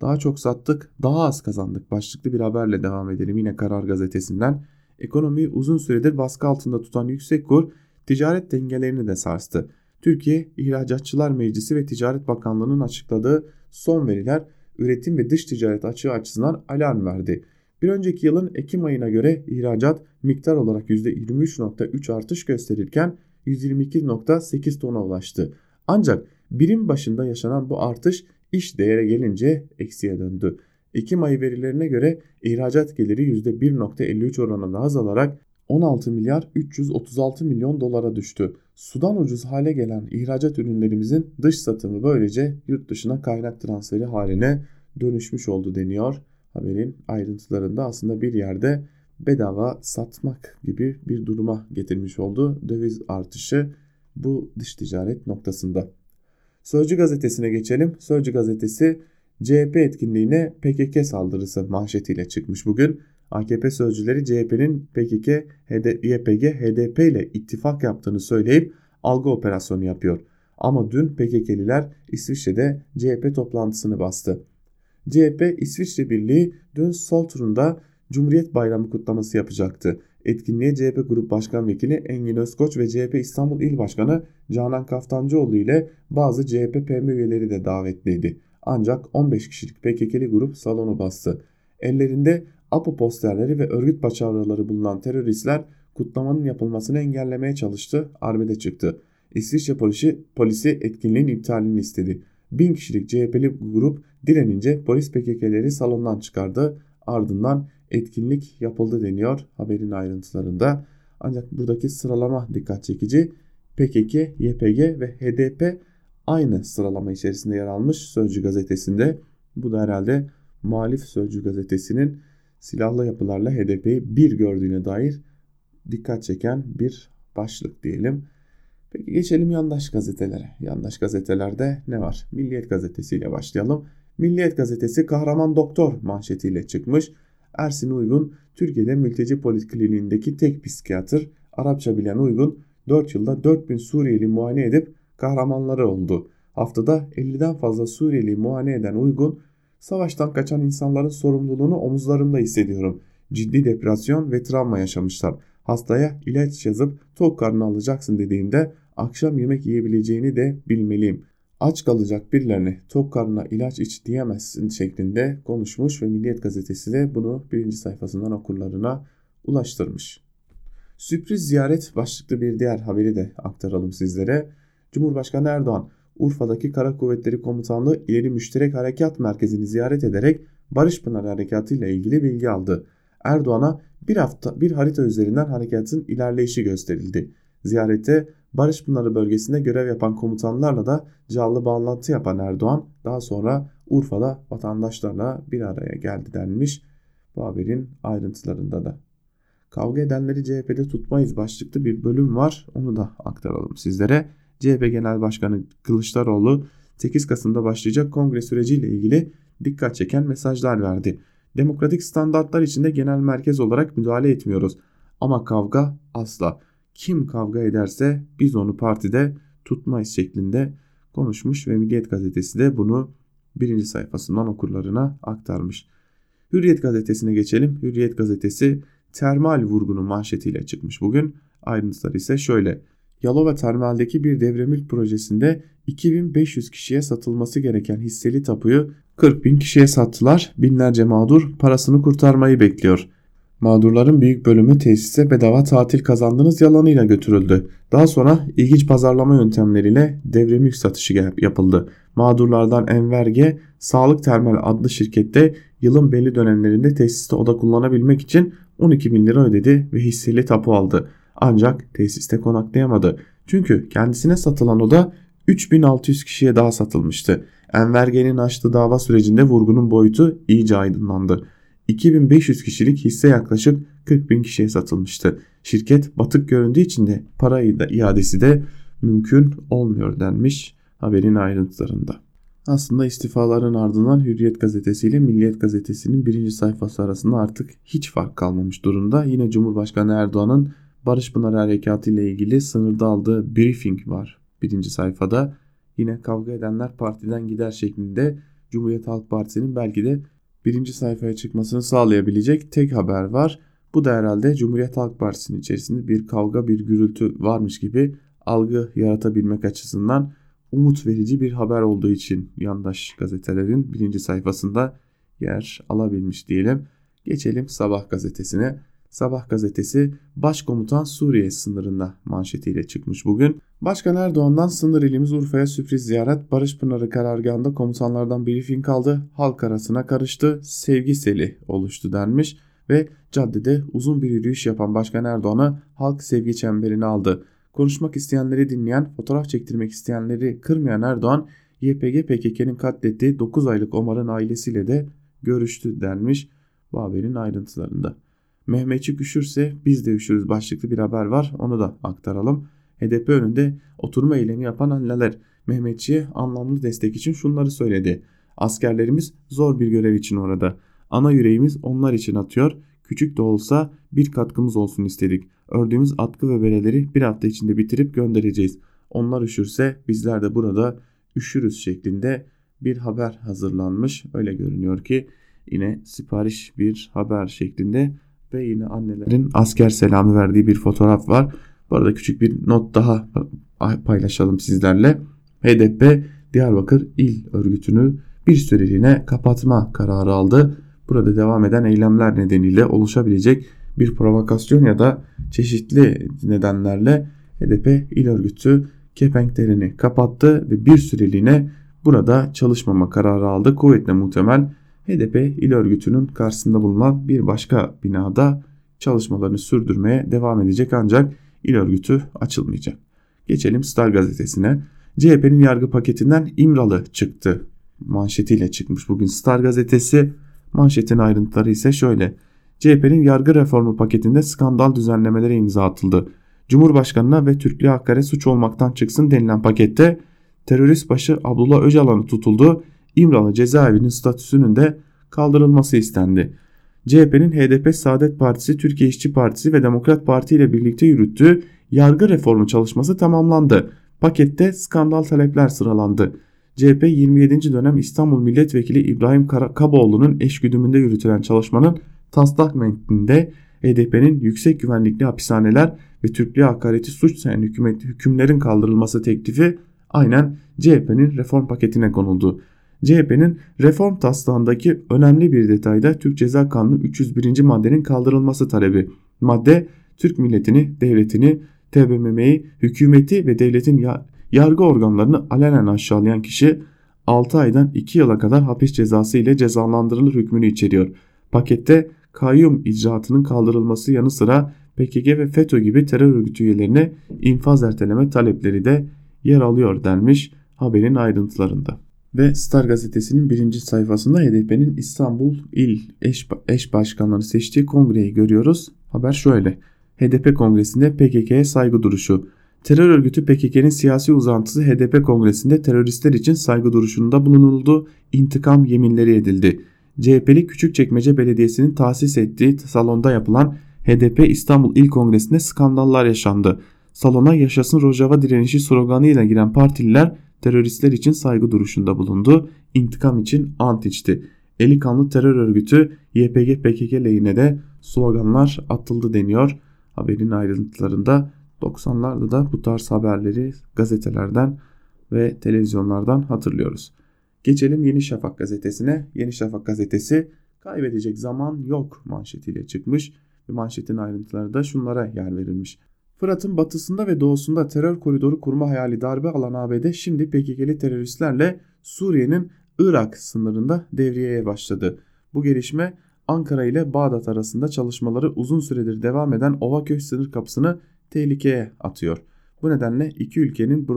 S2: Daha çok sattık, daha az kazandık başlıklı bir haberle devam edelim yine Karar Gazetesi'nden. Ekonomiyi uzun süredir baskı altında tutan yüksek kur ticaret dengelerini de sarstı. Türkiye İhracatçılar Meclisi ve Ticaret Bakanlığı'nın açıkladığı son veriler üretim ve dış ticaret açığı açısından alarm verdi. Bir önceki yılın Ekim ayına göre ihracat miktar olarak %23.3 artış gösterirken 122.8 tona ulaştı. Ancak birim başında yaşanan bu artış iş değere gelince eksiye döndü. Ekim ayı verilerine göre ihracat geliri %1.53 oranında azalarak 16 milyar 336 milyon dolara düştü. Sudan ucuz hale gelen ihracat ürünlerimizin dış satımı böylece yurt dışına kaynak transferi haline dönüşmüş oldu deniyor. Haberin ayrıntılarında aslında bir yerde bedava satmak gibi bir duruma getirmiş oldu döviz artışı bu dış ticaret noktasında. Sözcü gazetesine geçelim. Sözcü gazetesi CHP etkinliğine PKK saldırısı manşetiyle çıkmış bugün. AKP sözcüleri CHP'nin PKK, HD, YPG, HDP ile ittifak yaptığını söyleyip algı operasyonu yapıyor. Ama dün PKK'liler İsviçre'de CHP toplantısını bastı. CHP İsviçre Birliği dün Soltrun'da Cumhuriyet Bayramı kutlaması yapacaktı. Etkinliğe CHP Grup Başkan Vekili Engin Özkoç ve CHP İstanbul İl Başkanı Canan Kaftancıoğlu ile bazı CHP PM üyeleri de davetliydi. Ancak 15 kişilik PKK'li grup salonu bastı. Ellerinde APO posterleri ve örgüt paçavraları bulunan teröristler kutlamanın yapılmasını engellemeye çalıştı, arbede çıktı. İsviçre polisi, polisi etkinliğin iptalini istedi. Bin kişilik CHP'li grup direnince polis PKK'leri salondan çıkardı. Ardından etkinlik yapıldı deniyor haberin ayrıntılarında. Ancak buradaki sıralama dikkat çekici. PKK, YPG ve HDP aynı sıralama içerisinde yer almış Sözcü gazetesinde. Bu da herhalde muhalif Sözcü gazetesinin silahlı yapılarla HDP'yi bir gördüğüne dair dikkat çeken bir başlık diyelim. Peki geçelim yandaş gazetelere. Yandaş gazetelerde ne var? Milliyet gazetesiyle başlayalım. Milliyet gazetesi kahraman doktor manşetiyle çıkmış. Ersin Uygun Türkiye'de mülteci polikliniğindeki tek psikiyatr. Arapça bilen Uygun 4 yılda 4000 Suriyeli muayene edip kahramanları oldu. Haftada 50'den fazla Suriyeli muayene eden Uygun, savaştan kaçan insanların sorumluluğunu omuzlarımda hissediyorum. Ciddi depresyon ve travma yaşamışlar. Hastaya ilaç yazıp tok karnı alacaksın dediğimde akşam yemek yiyebileceğini de bilmeliyim aç kalacak birilerine tok karnına ilaç iç diyemezsin şeklinde konuşmuş ve Milliyet Gazetesi de bunu birinci sayfasından okurlarına ulaştırmış. Sürpriz ziyaret başlıklı bir diğer haberi de aktaralım sizlere. Cumhurbaşkanı Erdoğan Urfa'daki Kara Kuvvetleri Komutanlığı İleri Müşterek Harekat Merkezi'ni ziyaret ederek Barış Pınar Harekatı ile ilgili bilgi aldı. Erdoğan'a bir hafta bir harita üzerinden harekatın ilerleyişi gösterildi. Ziyarette Barış Pınarı bölgesinde görev yapan komutanlarla da canlı bağlantı yapan Erdoğan daha sonra Urfa'da vatandaşlarla bir araya geldi denmiş bu haberin ayrıntılarında da. Kavga edenleri CHP'de tutmayız başlıklı bir bölüm var. Onu da aktaralım sizlere. CHP Genel Başkanı Kılıçdaroğlu 8 Kasım'da başlayacak kongre süreciyle ilgili dikkat çeken mesajlar verdi. Demokratik standartlar içinde genel merkez olarak müdahale etmiyoruz. Ama kavga asla. Kim kavga ederse biz onu partide tutmayız şeklinde konuşmuş ve Milliyet gazetesi de bunu birinci sayfasından okurlarına aktarmış. Hürriyet gazetesine geçelim. Hürriyet gazetesi termal vurgunun manşetiyle çıkmış bugün. Ayrıntılar ise şöyle. Yalova Termal'deki bir devremülk projesinde 2500 kişiye satılması gereken hisseli tapuyu 40 bin kişiye sattılar. Binlerce mağdur parasını kurtarmayı bekliyor. Mağdurların büyük bölümü tesise bedava tatil kazandınız yalanıyla götürüldü. Daha sonra ilginç pazarlama yöntemleriyle devremülk satışı yapıldı. Mağdurlardan Enver G, Sağlık Termal adlı şirkette yılın belli dönemlerinde tesiste oda kullanabilmek için 12 bin lira ödedi ve hisseli tapu aldı. Ancak tesiste konaklayamadı. Çünkü kendisine satılan oda 3600 kişiye daha satılmıştı. Enver G'nin açtığı dava sürecinde vurgunun boyutu iyice aydınlandı. 2500 kişilik hisse yaklaşık 40 bin kişiye satılmıştı. Şirket batık göründüğü için de parayı da iadesi de mümkün olmuyor denmiş haberin ayrıntılarında. Aslında istifaların ardından Hürriyet gazetesi ile Milliyet gazetesinin birinci sayfası arasında artık hiç fark kalmamış durumda. Yine Cumhurbaşkanı Erdoğan'ın Barış Pınar Harekatı ile ilgili sınırda aldığı briefing var birinci sayfada. Yine kavga edenler partiden gider şeklinde Cumhuriyet Halk Partisi'nin belki de birinci sayfaya çıkmasını sağlayabilecek tek haber var. Bu da herhalde Cumhuriyet Halk Partisi'nin içerisinde bir kavga bir gürültü varmış gibi algı yaratabilmek açısından umut verici bir haber olduğu için yandaş gazetelerin birinci sayfasında yer alabilmiş diyelim. Geçelim Sabah gazetesine. Sabah gazetesi Başkomutan Suriye sınırında manşetiyle çıkmış bugün. Başkan Erdoğan'dan sınır ilimiz Urfa'ya sürpriz ziyaret Barış Pınarı karargahında komutanlardan briefing kaldı. Halk arasına karıştı. Sevgi seli oluştu denmiş ve caddede uzun bir yürüyüş yapan Başkan Erdoğan'a halk sevgi çemberini aldı. Konuşmak isteyenleri dinleyen, fotoğraf çektirmek isteyenleri kırmayan Erdoğan, YPG PKK'nin katlettiği 9 aylık Omar'ın ailesiyle de görüştü denmiş bu haberin ayrıntılarında. Mehmetçik üşürse biz de üşürüz başlıklı bir haber var onu da aktaralım. HDP önünde oturma eylemi yapan anneler Mehmetçi'ye anlamlı destek için şunları söyledi. Askerlerimiz zor bir görev için orada. Ana yüreğimiz onlar için atıyor. Küçük de olsa bir katkımız olsun istedik. Ördüğümüz atkı ve bereleri bir hafta içinde bitirip göndereceğiz. Onlar üşürse bizler de burada üşürüz şeklinde bir haber hazırlanmış. Öyle görünüyor ki yine sipariş bir haber şeklinde ve yine annelerin asker selamı verdiği bir fotoğraf var. Bu arada küçük bir not daha paylaşalım sizlerle. HDP Diyarbakır İl Örgütü'nü bir süreliğine kapatma kararı aldı. Burada devam eden eylemler nedeniyle oluşabilecek bir provokasyon ya da çeşitli nedenlerle HDP İl Örgütü kepenklerini kapattı ve bir süreliğine burada çalışmama kararı aldı. Kuvvetle muhtemel HDP il örgütünün karşısında bulunan bir başka binada çalışmalarını sürdürmeye devam edecek ancak il örgütü açılmayacak. Geçelim Star gazetesine. CHP'nin yargı paketinden İmralı çıktı manşetiyle çıkmış bugün Star gazetesi. Manşetin ayrıntıları ise şöyle. CHP'nin yargı reformu paketinde skandal düzenlemelere imza atıldı. Cumhurbaşkanına ve Türklüğe hakaret suç olmaktan çıksın denilen pakette terörist başı Abdullah Öcalan'ı tutuldu İmralı cezaevinin statüsünün de kaldırılması istendi. CHP'nin HDP Saadet Partisi, Türkiye İşçi Partisi ve Demokrat Parti ile birlikte yürüttüğü yargı reformu çalışması tamamlandı. Pakette skandal talepler sıralandı. CHP 27. dönem İstanbul Milletvekili İbrahim Kaboğlu'nun eşgüdümünde yürütülen çalışmanın taslak metninde HDP'nin yüksek güvenlikli hapishaneler ve Türklüğe hakareti suç sayan hükümet, hükümlerin kaldırılması teklifi aynen CHP'nin reform paketine konuldu. CHP'nin reform taslağındaki önemli bir detayda Türk Ceza Kanunu 301. maddenin kaldırılması talebi. Madde Türk milletini, devletini, TBMM'yi, hükümeti ve devletin yargı organlarını alenen aşağılayan kişi 6 aydan 2 yıla kadar hapis cezası ile cezalandırılır hükmünü içeriyor. Pakette kayyum icraatının kaldırılması yanı sıra PKK ve FETÖ gibi terör örgütü üyelerine infaz erteleme talepleri de yer alıyor denmiş haberin ayrıntılarında ve Star gazetesinin birinci sayfasında HDP'nin İstanbul İl eş, eş başkanları seçtiği kongreyi görüyoruz. Haber şöyle. HDP kongresinde PKK'ye saygı duruşu. Terör örgütü PKK'nin siyasi uzantısı HDP kongresinde teröristler için saygı duruşunda bulunuldu. İntikam yeminleri edildi. CHP'li Küçükçekmece Belediyesi'nin tahsis ettiği salonda yapılan HDP İstanbul İl Kongresi'nde skandallar yaşandı. Salona yaşasın Rojava direnişi sloganıyla giren partililer teröristler için saygı duruşunda bulundu. İntikam için ant içti. Eli kanlı terör örgütü YPG PKK lehine de sloganlar atıldı deniyor. Haberin ayrıntılarında 90'larda da bu tarz haberleri gazetelerden ve televizyonlardan hatırlıyoruz. Geçelim Yeni Şafak gazetesine. Yeni Şafak gazetesi kaybedecek zaman yok manşetiyle çıkmış ve manşetin ayrıntıları da şunlara yer verilmiş. Fırat'ın batısında ve doğusunda terör koridoru kurma hayali darbe alan ABD şimdi PKK'li teröristlerle Suriye'nin Irak sınırında devriyeye başladı. Bu gelişme Ankara ile Bağdat arasında çalışmaları uzun süredir devam eden Ovaköy sınır kapısını tehlikeye atıyor. Bu nedenle iki ülkenin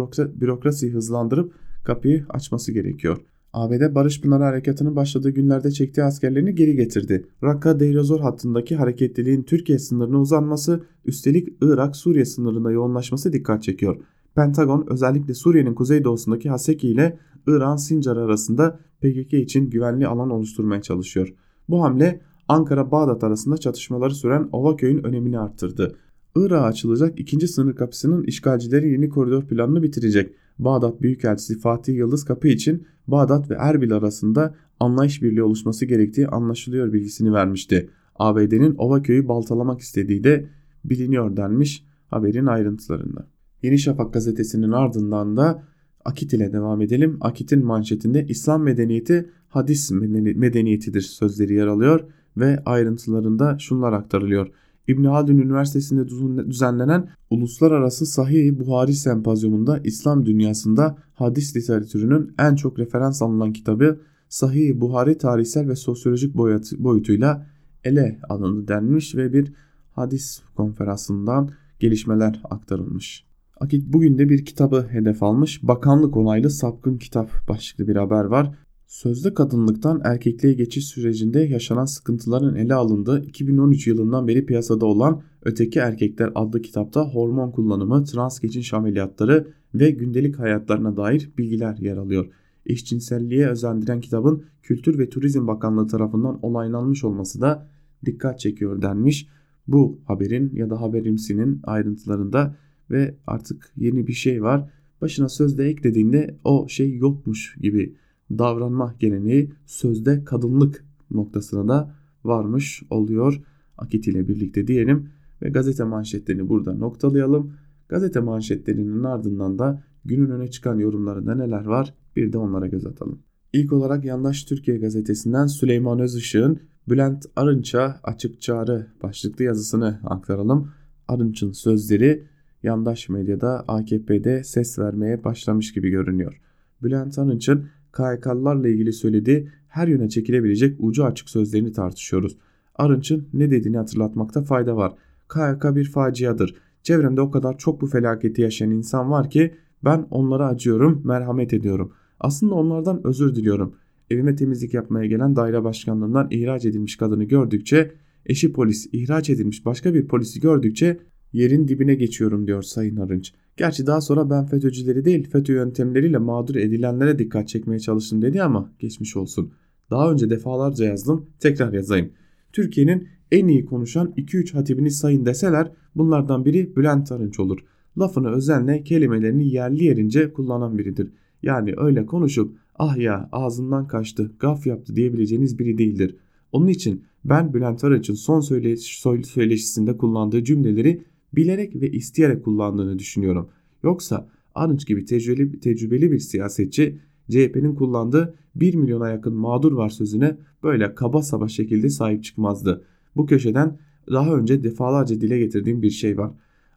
S2: bürokrasiyi hızlandırıp kapıyı açması gerekiyor. ABD Barış Pınarı Harekatı'nın başladığı günlerde çektiği askerlerini geri getirdi. Rakka Deirezor hattındaki hareketliliğin Türkiye sınırına uzanması, üstelik Irak-Suriye sınırında yoğunlaşması dikkat çekiyor. Pentagon özellikle Suriye'nin kuzeydoğusundaki Haseki ile İran Sincar arasında PKK için güvenli alan oluşturmaya çalışıyor. Bu hamle Ankara-Bağdat arasında çatışmaları süren Ovaköy'ün önemini arttırdı. Irak'a açılacak ikinci sınır kapısının işgalcilerin yeni koridor planını bitirecek. Bağdat Büyükelçisi Fatih Yıldız Kapı için Bağdat ve Erbil arasında anlayış birliği oluşması gerektiği anlaşılıyor bilgisini vermişti. ABD'nin Ovaköy'ü baltalamak istediği de biliniyor denmiş haberin ayrıntılarında. Yeni Şafak gazetesinin ardından da Akit ile devam edelim. Akit'in manşetinde İslam medeniyeti hadis medeniyetidir sözleri yer alıyor ve ayrıntılarında şunlar aktarılıyor. İbn Haldun Üniversitesi'nde düzenlenen Uluslararası Sahih Buhari Sempozyumunda İslam dünyasında hadis literatürünün en çok referans alınan kitabı Sahih Buhari tarihsel ve sosyolojik boyutuyla ele alındı denmiş ve bir hadis konferansından gelişmeler aktarılmış. Akit bugün de bir kitabı hedef almış. Bakanlık onaylı sapkın kitap başlıklı bir haber var. Sözde kadınlıktan erkekliğe geçiş sürecinde yaşanan sıkıntıların ele alındığı 2013 yılından beri piyasada olan Öteki Erkekler adlı kitapta hormon kullanımı, trans geçiş ameliyatları ve gündelik hayatlarına dair bilgiler yer alıyor. Eşcinselliğe özendiren kitabın Kültür ve Turizm Bakanlığı tarafından onaylanmış olması da dikkat çekiyor denmiş. Bu haberin ya da haberimsinin ayrıntılarında ve artık yeni bir şey var. Başına sözde eklediğinde o şey yokmuş gibi davranma geleneği sözde kadınlık noktasına da varmış oluyor. Akit ile birlikte diyelim ve gazete manşetlerini burada noktalayalım. Gazete manşetlerinin ardından da günün öne çıkan yorumlarında neler var bir de onlara göz atalım. İlk olarak Yandaş Türkiye gazetesinden Süleyman Özışık'ın Bülent Arınç'a açık çağrı başlıklı yazısını aktaralım. Arınç'ın sözleri yandaş medyada AKP'de ses vermeye başlamış gibi görünüyor. Bülent Arınç'ın KHK'lılarla ilgili söylediği her yöne çekilebilecek ucu açık sözlerini tartışıyoruz. Arınç'ın ne dediğini hatırlatmakta fayda var. KHK bir faciadır. Çevremde o kadar çok bu felaketi yaşayan insan var ki ben onlara acıyorum, merhamet ediyorum. Aslında onlardan özür diliyorum. Evime temizlik yapmaya gelen daire başkanlığından ihraç edilmiş kadını gördükçe, eşi polis ihraç edilmiş başka bir polisi gördükçe yerin dibine geçiyorum diyor Sayın Arınç. Gerçi daha sonra ben FETÖ'cüleri değil FETÖ yöntemleriyle mağdur edilenlere dikkat çekmeye çalıştım dedi ama geçmiş olsun. Daha önce defalarca yazdım tekrar yazayım. Türkiye'nin en iyi konuşan 2-3 hatibini sayın deseler bunlardan biri Bülent Arınç olur. Lafını özenle kelimelerini yerli yerince kullanan biridir. Yani öyle konuşup ah ya ağzından kaçtı gaf yaptı diyebileceğiniz biri değildir. Onun için ben Bülent Arınç'ın son söyleş söyleşisinde kullandığı cümleleri bilerek ve isteyerek kullandığını düşünüyorum. Yoksa Arınç gibi tecrübeli, tecrübeli bir siyasetçi CHP'nin kullandığı 1 milyona yakın mağdur var sözüne böyle kaba saba şekilde sahip çıkmazdı. Bu köşeden daha önce defalarca dile getirdiğim bir şey var.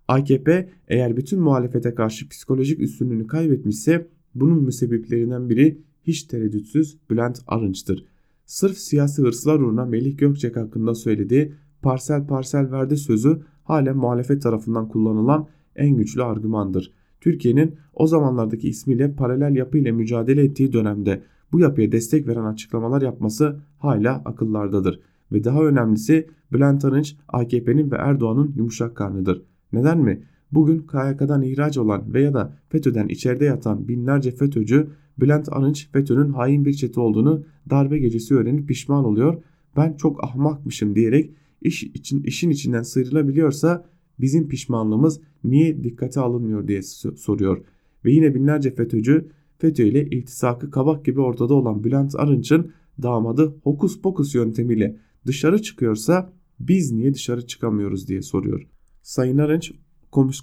S2: AKP eğer bütün muhalefete karşı psikolojik üstünlüğünü kaybetmişse bunun müsebbiplerinden biri hiç tereddütsüz Bülent Arınç'tır. Sırf siyasi hırslar uğruna Melih Gökçek hakkında söylediği parsel parsel verdi sözü hala muhalefet tarafından kullanılan en güçlü argümandır. Türkiye'nin o zamanlardaki ismiyle paralel yapı ile mücadele ettiği dönemde bu yapıya destek veren açıklamalar yapması hala akıllardadır. Ve daha önemlisi Bülent Arınç AKP'nin ve Erdoğan'ın yumuşak karnıdır. Neden mi? Bugün KYK'dan ihraç olan veya da FETÖ'den içeride yatan binlerce FETÖ'cü Bülent Arınç FETÖ'nün hain bir çete olduğunu darbe gecesi öğrenip pişman oluyor. Ben çok ahmakmışım diyerek iş için işin içinden sıyrılabiliyorsa bizim pişmanlığımız niye dikkate alınmıyor diye soruyor. Ve yine binlerce FETÖ'cü FETÖ ile iltisakı kabak gibi ortada olan Bülent Arınç'ın damadı hokus pokus yöntemiyle dışarı çıkıyorsa biz niye dışarı çıkamıyoruz diye soruyor. Sayın Arınç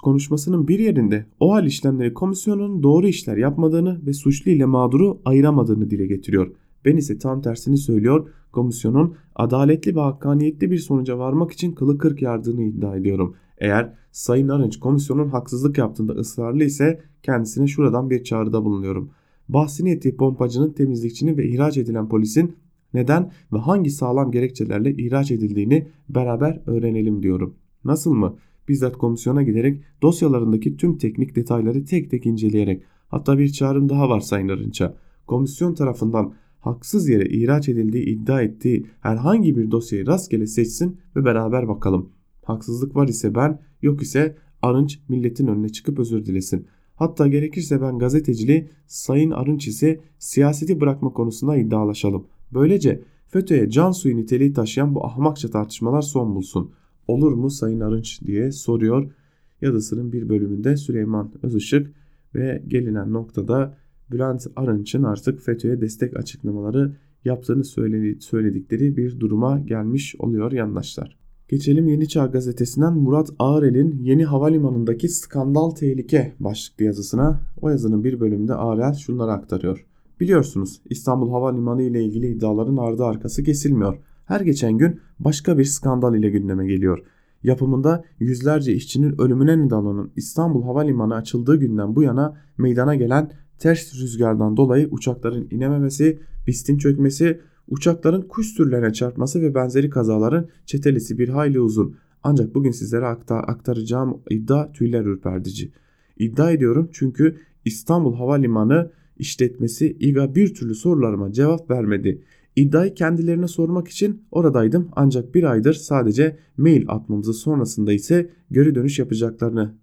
S2: konuşmasının bir yerinde o hal işlemleri komisyonun doğru işler yapmadığını ve suçlu ile mağduru ayıramadığını dile getiriyor. Ben ise tam tersini söylüyor. Komisyonun adaletli ve hakkaniyetli bir sonuca varmak için kılı kırk yardığını iddia ediyorum. Eğer Sayın Arınç komisyonun haksızlık yaptığında ısrarlı ise kendisine şuradan bir çağrıda bulunuyorum. Bahsini ettiği pompacının, temizlikçinin ve ihraç edilen polisin neden ve hangi sağlam gerekçelerle ihraç edildiğini beraber öğrenelim diyorum. Nasıl mı? Bizzat komisyona giderek dosyalarındaki tüm teknik detayları tek tek inceleyerek hatta bir çağrım daha var Sayın Arınç'a. Komisyon tarafından haksız yere ihraç edildiği iddia ettiği herhangi bir dosyayı rastgele seçsin ve beraber bakalım. Haksızlık var ise ben, yok ise Arınç milletin önüne çıkıp özür dilesin. Hatta gerekirse ben gazeteciliği, Sayın Arınç ise siyaseti bırakma konusunda iddialaşalım. Böylece FETÖ'ye can suyu niteliği taşıyan bu ahmakça tartışmalar son bulsun. Olur mu Sayın Arınç diye soruyor yazısının bir bölümünde Süleyman Özışık ve gelinen noktada Bülent Arınç'ın artık FETÖ'ye destek açıklamaları yaptığını söyledikleri bir duruma gelmiş oluyor yandaşlar. Geçelim Yeni Çağ gazetesinden Murat Ağrel'in Yeni Havalimanı'ndaki skandal tehlike başlıklı yazısına. O yazının bir bölümünde Ağrel şunları aktarıyor. Biliyorsunuz İstanbul Havalimanı ile ilgili iddiaların ardı arkası kesilmiyor. Her geçen gün başka bir skandal ile gündeme geliyor. Yapımında yüzlerce işçinin ölümüne neden olan İstanbul Havalimanı açıldığı günden bu yana meydana gelen ters rüzgardan dolayı uçakların inememesi, pistin çökmesi, uçakların kuş türlerine çarpması ve benzeri kazaların çetelesi bir hayli uzun. Ancak bugün sizlere aktaracağım iddia tüyler ürpertici. İddia ediyorum çünkü İstanbul Havalimanı işletmesi İGA bir türlü sorularıma cevap vermedi. İddiayı kendilerine sormak için oradaydım ancak bir aydır sadece mail atmamızı sonrasında ise geri dönüş yapacaklarını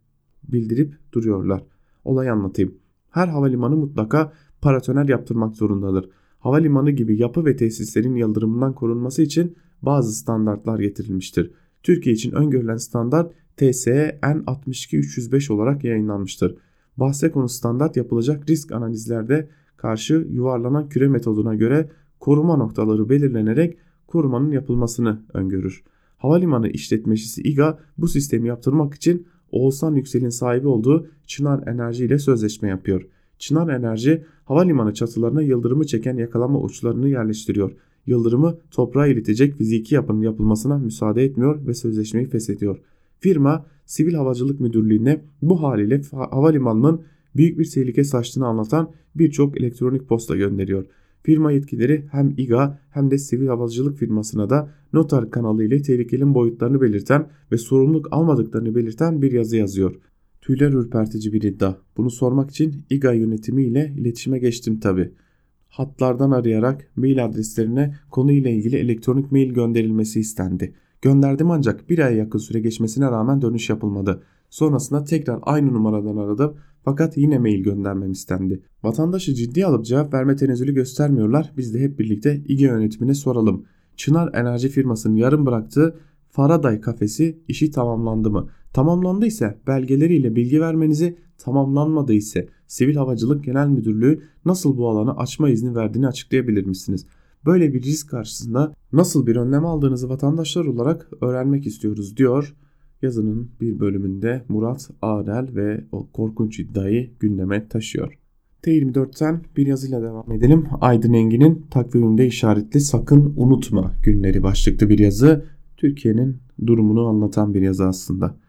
S2: bildirip duruyorlar. Olayı anlatayım. Her havalimanı mutlaka paratoner yaptırmak zorundadır. Havalimanı gibi yapı ve tesislerin yıldırımından korunması için bazı standartlar getirilmiştir. Türkiye için öngörülen standart TSE N62305 olarak yayınlanmıştır. Bahse konu standart yapılacak risk analizlerde karşı yuvarlanan küre metoduna göre koruma noktaları belirlenerek korumanın yapılmasını öngörür. Havalimanı işletmecisi İGA bu sistemi yaptırmak için Oğuzhan Yüksel'in sahibi olduğu Çınar Enerji ile sözleşme yapıyor. Çınar Enerji havalimanı çatılarına yıldırımı çeken yakalama uçlarını yerleştiriyor. Yıldırımı toprağa iletecek fiziki yapının yapılmasına müsaade etmiyor ve sözleşmeyi feshediyor. Firma Sivil Havacılık Müdürlüğü'ne bu haliyle havalimanının büyük bir tehlike saçtığını anlatan birçok elektronik posta gönderiyor. Firma yetkileri hem İGA hem de sivil havacılık firmasına da noter kanalı ile tehlikenin boyutlarını belirten ve sorumluluk almadıklarını belirten bir yazı yazıyor. Tüyler ürpertici bir iddia. Bunu sormak için İGA yönetimi ile iletişime geçtim tabi. Hatlardan arayarak mail adreslerine konuyla ilgili elektronik mail gönderilmesi istendi. Gönderdim ancak bir aya yakın süre geçmesine rağmen dönüş yapılmadı. Sonrasında tekrar aynı numaradan aradım fakat yine mail göndermem istendi. Vatandaşı ciddi alıp cevap verme tenezzülü göstermiyorlar. Biz de hep birlikte İGE yönetimine soralım. Çınar Enerji firmasının yarım bıraktığı Faraday kafesi işi tamamlandı mı? Tamamlandıysa belgeleriyle bilgi vermenizi, tamamlanmadı ise Sivil Havacılık Genel Müdürlüğü nasıl bu alanı açma izni verdiğini açıklayabilir misiniz? Böyle bir risk karşısında nasıl bir önlem aldığınızı vatandaşlar olarak öğrenmek istiyoruz diyor. Yazının bir bölümünde Murat Ağrel ve o korkunç iddiayı gündeme taşıyor. T24'ten bir yazıyla devam edelim. Aydın Engin'in takviminde işaretli sakın unutma günleri başlıklı bir yazı. Türkiye'nin durumunu anlatan bir yazı aslında.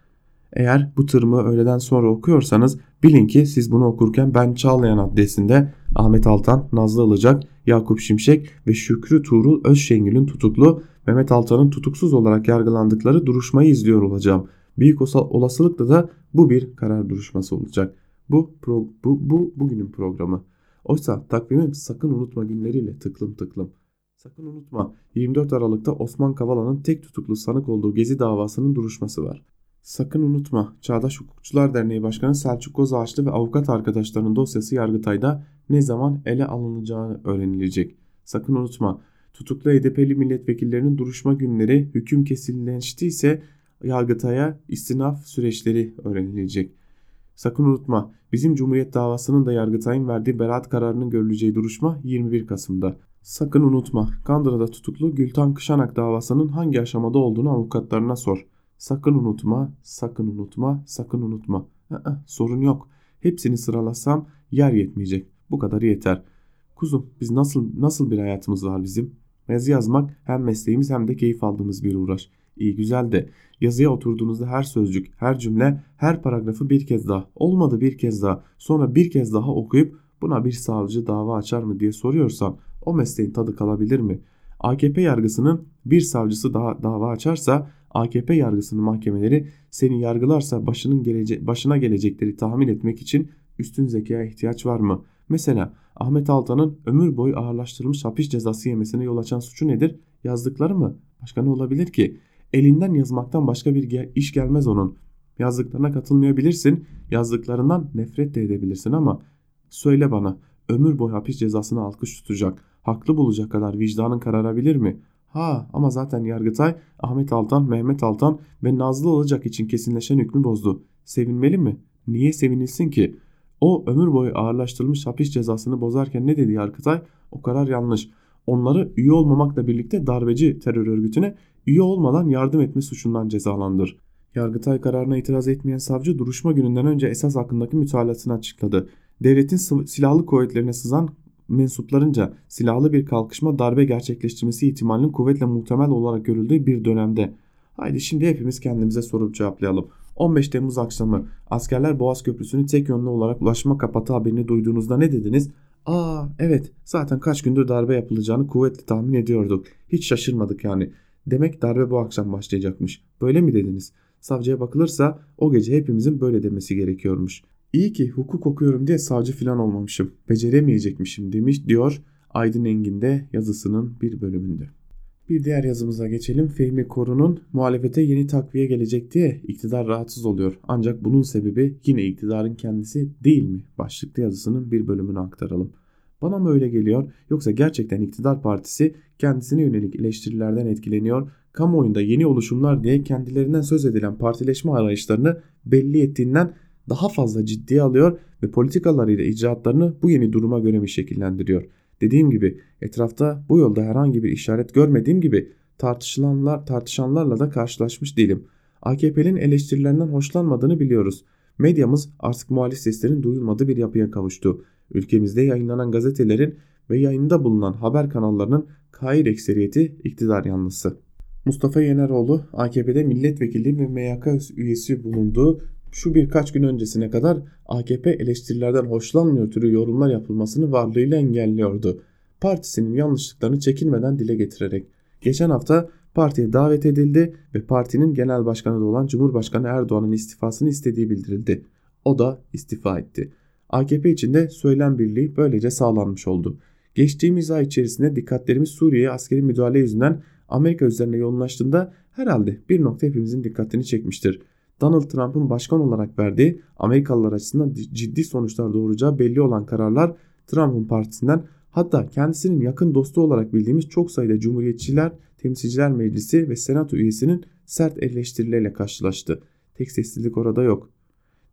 S2: Eğer bu tırmı öğleden sonra okuyorsanız bilin ki siz bunu okurken Ben Çağlayan adresinde Ahmet Altan, Nazlı Ilıcak, Yakup Şimşek ve Şükrü Tuğrul Özşengül'ün tutuklu, Mehmet Altan'ın tutuksuz olarak yargılandıkları duruşmayı izliyor olacağım. Büyük olasılıkla da bu bir karar duruşması olacak. Bu, pro, bu, bu bugünün programı. Oysa takvimim sakın unutma günleriyle tıklım tıklım. Sakın unutma 24 Aralık'ta Osman Kavala'nın tek tutuklu sanık olduğu Gezi davasının duruşması var. Sakın unutma Çağdaş Hukukçular Derneği Başkanı Selçuk Kozağaçlı ve avukat arkadaşlarının dosyası Yargıtay'da ne zaman ele alınacağı öğrenilecek. Sakın unutma tutuklu HDP'li milletvekillerinin duruşma günleri hüküm kesinleştiyse Yargıtay'a istinaf süreçleri öğrenilecek. Sakın unutma bizim Cumhuriyet davasının da Yargıtay'ın verdiği beraat kararının görüleceği duruşma 21 Kasım'da. Sakın unutma Kandıra'da tutuklu Gültan Kışanak davasının hangi aşamada olduğunu avukatlarına sor. Sakın unutma, sakın unutma, sakın unutma. Aa, sorun yok. Hepsini sıralasam yer yetmeyecek. Bu kadar yeter. Kuzum biz nasıl nasıl bir hayatımız var bizim? Yazı yazmak hem mesleğimiz hem de keyif aldığımız bir uğraş. İyi güzel de yazıya oturduğunuzda her sözcük, her cümle, her paragrafı bir kez daha, olmadı bir kez daha, sonra bir kez daha okuyup buna bir savcı dava açar mı diye soruyorsan o mesleğin tadı kalabilir mi? AKP yargısının bir savcısı daha dava açarsa AKP yargısının mahkemeleri seni yargılarsa başının gelece başına gelecekleri tahmin etmek için üstün zekaya ihtiyaç var mı? Mesela Ahmet Altan'ın ömür boyu ağırlaştırılmış hapis cezası yemesine yol açan suçu nedir? Yazdıkları mı? Başka ne olabilir ki? Elinden yazmaktan başka bir iş gelmez onun. Yazdıklarına katılmayabilirsin, yazdıklarından nefret de edebilirsin ama söyle bana ömür boyu hapis cezasını alkış tutacak, haklı bulacak kadar vicdanın kararabilir mi? Ha ama zaten Yargıtay Ahmet Altan, Mehmet Altan ve Nazlı olacak için kesinleşen hükmü bozdu. Sevinmeli mi? Niye sevinilsin ki? O ömür boyu ağırlaştırılmış hapis cezasını bozarken ne dedi Yargıtay? O karar yanlış. Onları üye olmamakla birlikte darbeci terör örgütüne üye olmadan yardım etme suçundan cezalandır. Yargıtay kararına itiraz etmeyen savcı duruşma gününden önce esas hakkındaki mütalasını açıkladı. Devletin silahlı kuvvetlerine sızan mensuplarınca silahlı bir kalkışma darbe gerçekleştirmesi ihtimalinin kuvvetle muhtemel olarak görüldüğü bir dönemde. Haydi şimdi hepimiz kendimize sorup cevaplayalım. 15 Temmuz akşamı askerler Boğaz Köprüsü'nü tek yönlü olarak ulaşma kapatı haberini duyduğunuzda ne dediniz? Aa evet zaten kaç gündür darbe yapılacağını kuvvetle tahmin ediyorduk. Hiç şaşırmadık yani. Demek darbe bu akşam başlayacakmış. Böyle mi dediniz? Savcıya bakılırsa o gece hepimizin böyle demesi gerekiyormuş. İyi ki hukuk okuyorum diye savcı filan olmamışım. Beceremeyecekmişim demiş diyor Aydın Engin'de yazısının bir bölümünde. Bir diğer yazımıza geçelim. Fehmi Korun'un muhalefete yeni takviye gelecek diye iktidar rahatsız oluyor. Ancak bunun sebebi yine iktidarın kendisi değil mi? Başlıklı yazısının bir bölümünü aktaralım. Bana mı öyle geliyor yoksa gerçekten iktidar partisi kendisine yönelik eleştirilerden etkileniyor, kamuoyunda yeni oluşumlar diye kendilerinden söz edilen partileşme arayışlarını belli ettiğinden daha fazla ciddiye alıyor ve politikalarıyla icraatlarını bu yeni duruma göre mi şekillendiriyor? Dediğim gibi etrafta bu yolda herhangi bir işaret görmediğim gibi tartışılanlar, tartışanlarla da karşılaşmış değilim. AKP'nin eleştirilerinden hoşlanmadığını biliyoruz. Medyamız artık muhalif seslerin duyulmadığı bir yapıya kavuştu. Ülkemizde yayınlanan gazetelerin ve yayında bulunan haber kanallarının kair ekseriyeti iktidar yanlısı. Mustafa Yeneroğlu AKP'de milletvekili ve MYK üyesi bulunduğu şu birkaç gün öncesine kadar AKP eleştirilerden hoşlanmıyor türü yorumlar yapılmasını varlığıyla engelliyordu. Partisinin yanlışlıklarını çekinmeden dile getirerek. Geçen hafta partiye davet edildi ve partinin genel başkanı da olan Cumhurbaşkanı Erdoğan'ın istifasını istediği bildirildi. O da istifa etti. AKP içinde söylem birliği böylece sağlanmış oldu. Geçtiğimiz ay içerisinde dikkatlerimiz Suriye'ye askeri müdahale yüzünden Amerika üzerine yoğunlaştığında herhalde bir nokta hepimizin dikkatini çekmiştir. Donald Trump'ın başkan olarak verdiği Amerikalılar açısından ciddi sonuçlar doğuracağı belli olan kararlar Trump'ın partisinden hatta kendisinin yakın dostu olarak bildiğimiz çok sayıda Cumhuriyetçiler, Temsilciler Meclisi ve Senato üyesinin sert eleştirileriyle karşılaştı. Tek sessizlik orada yok.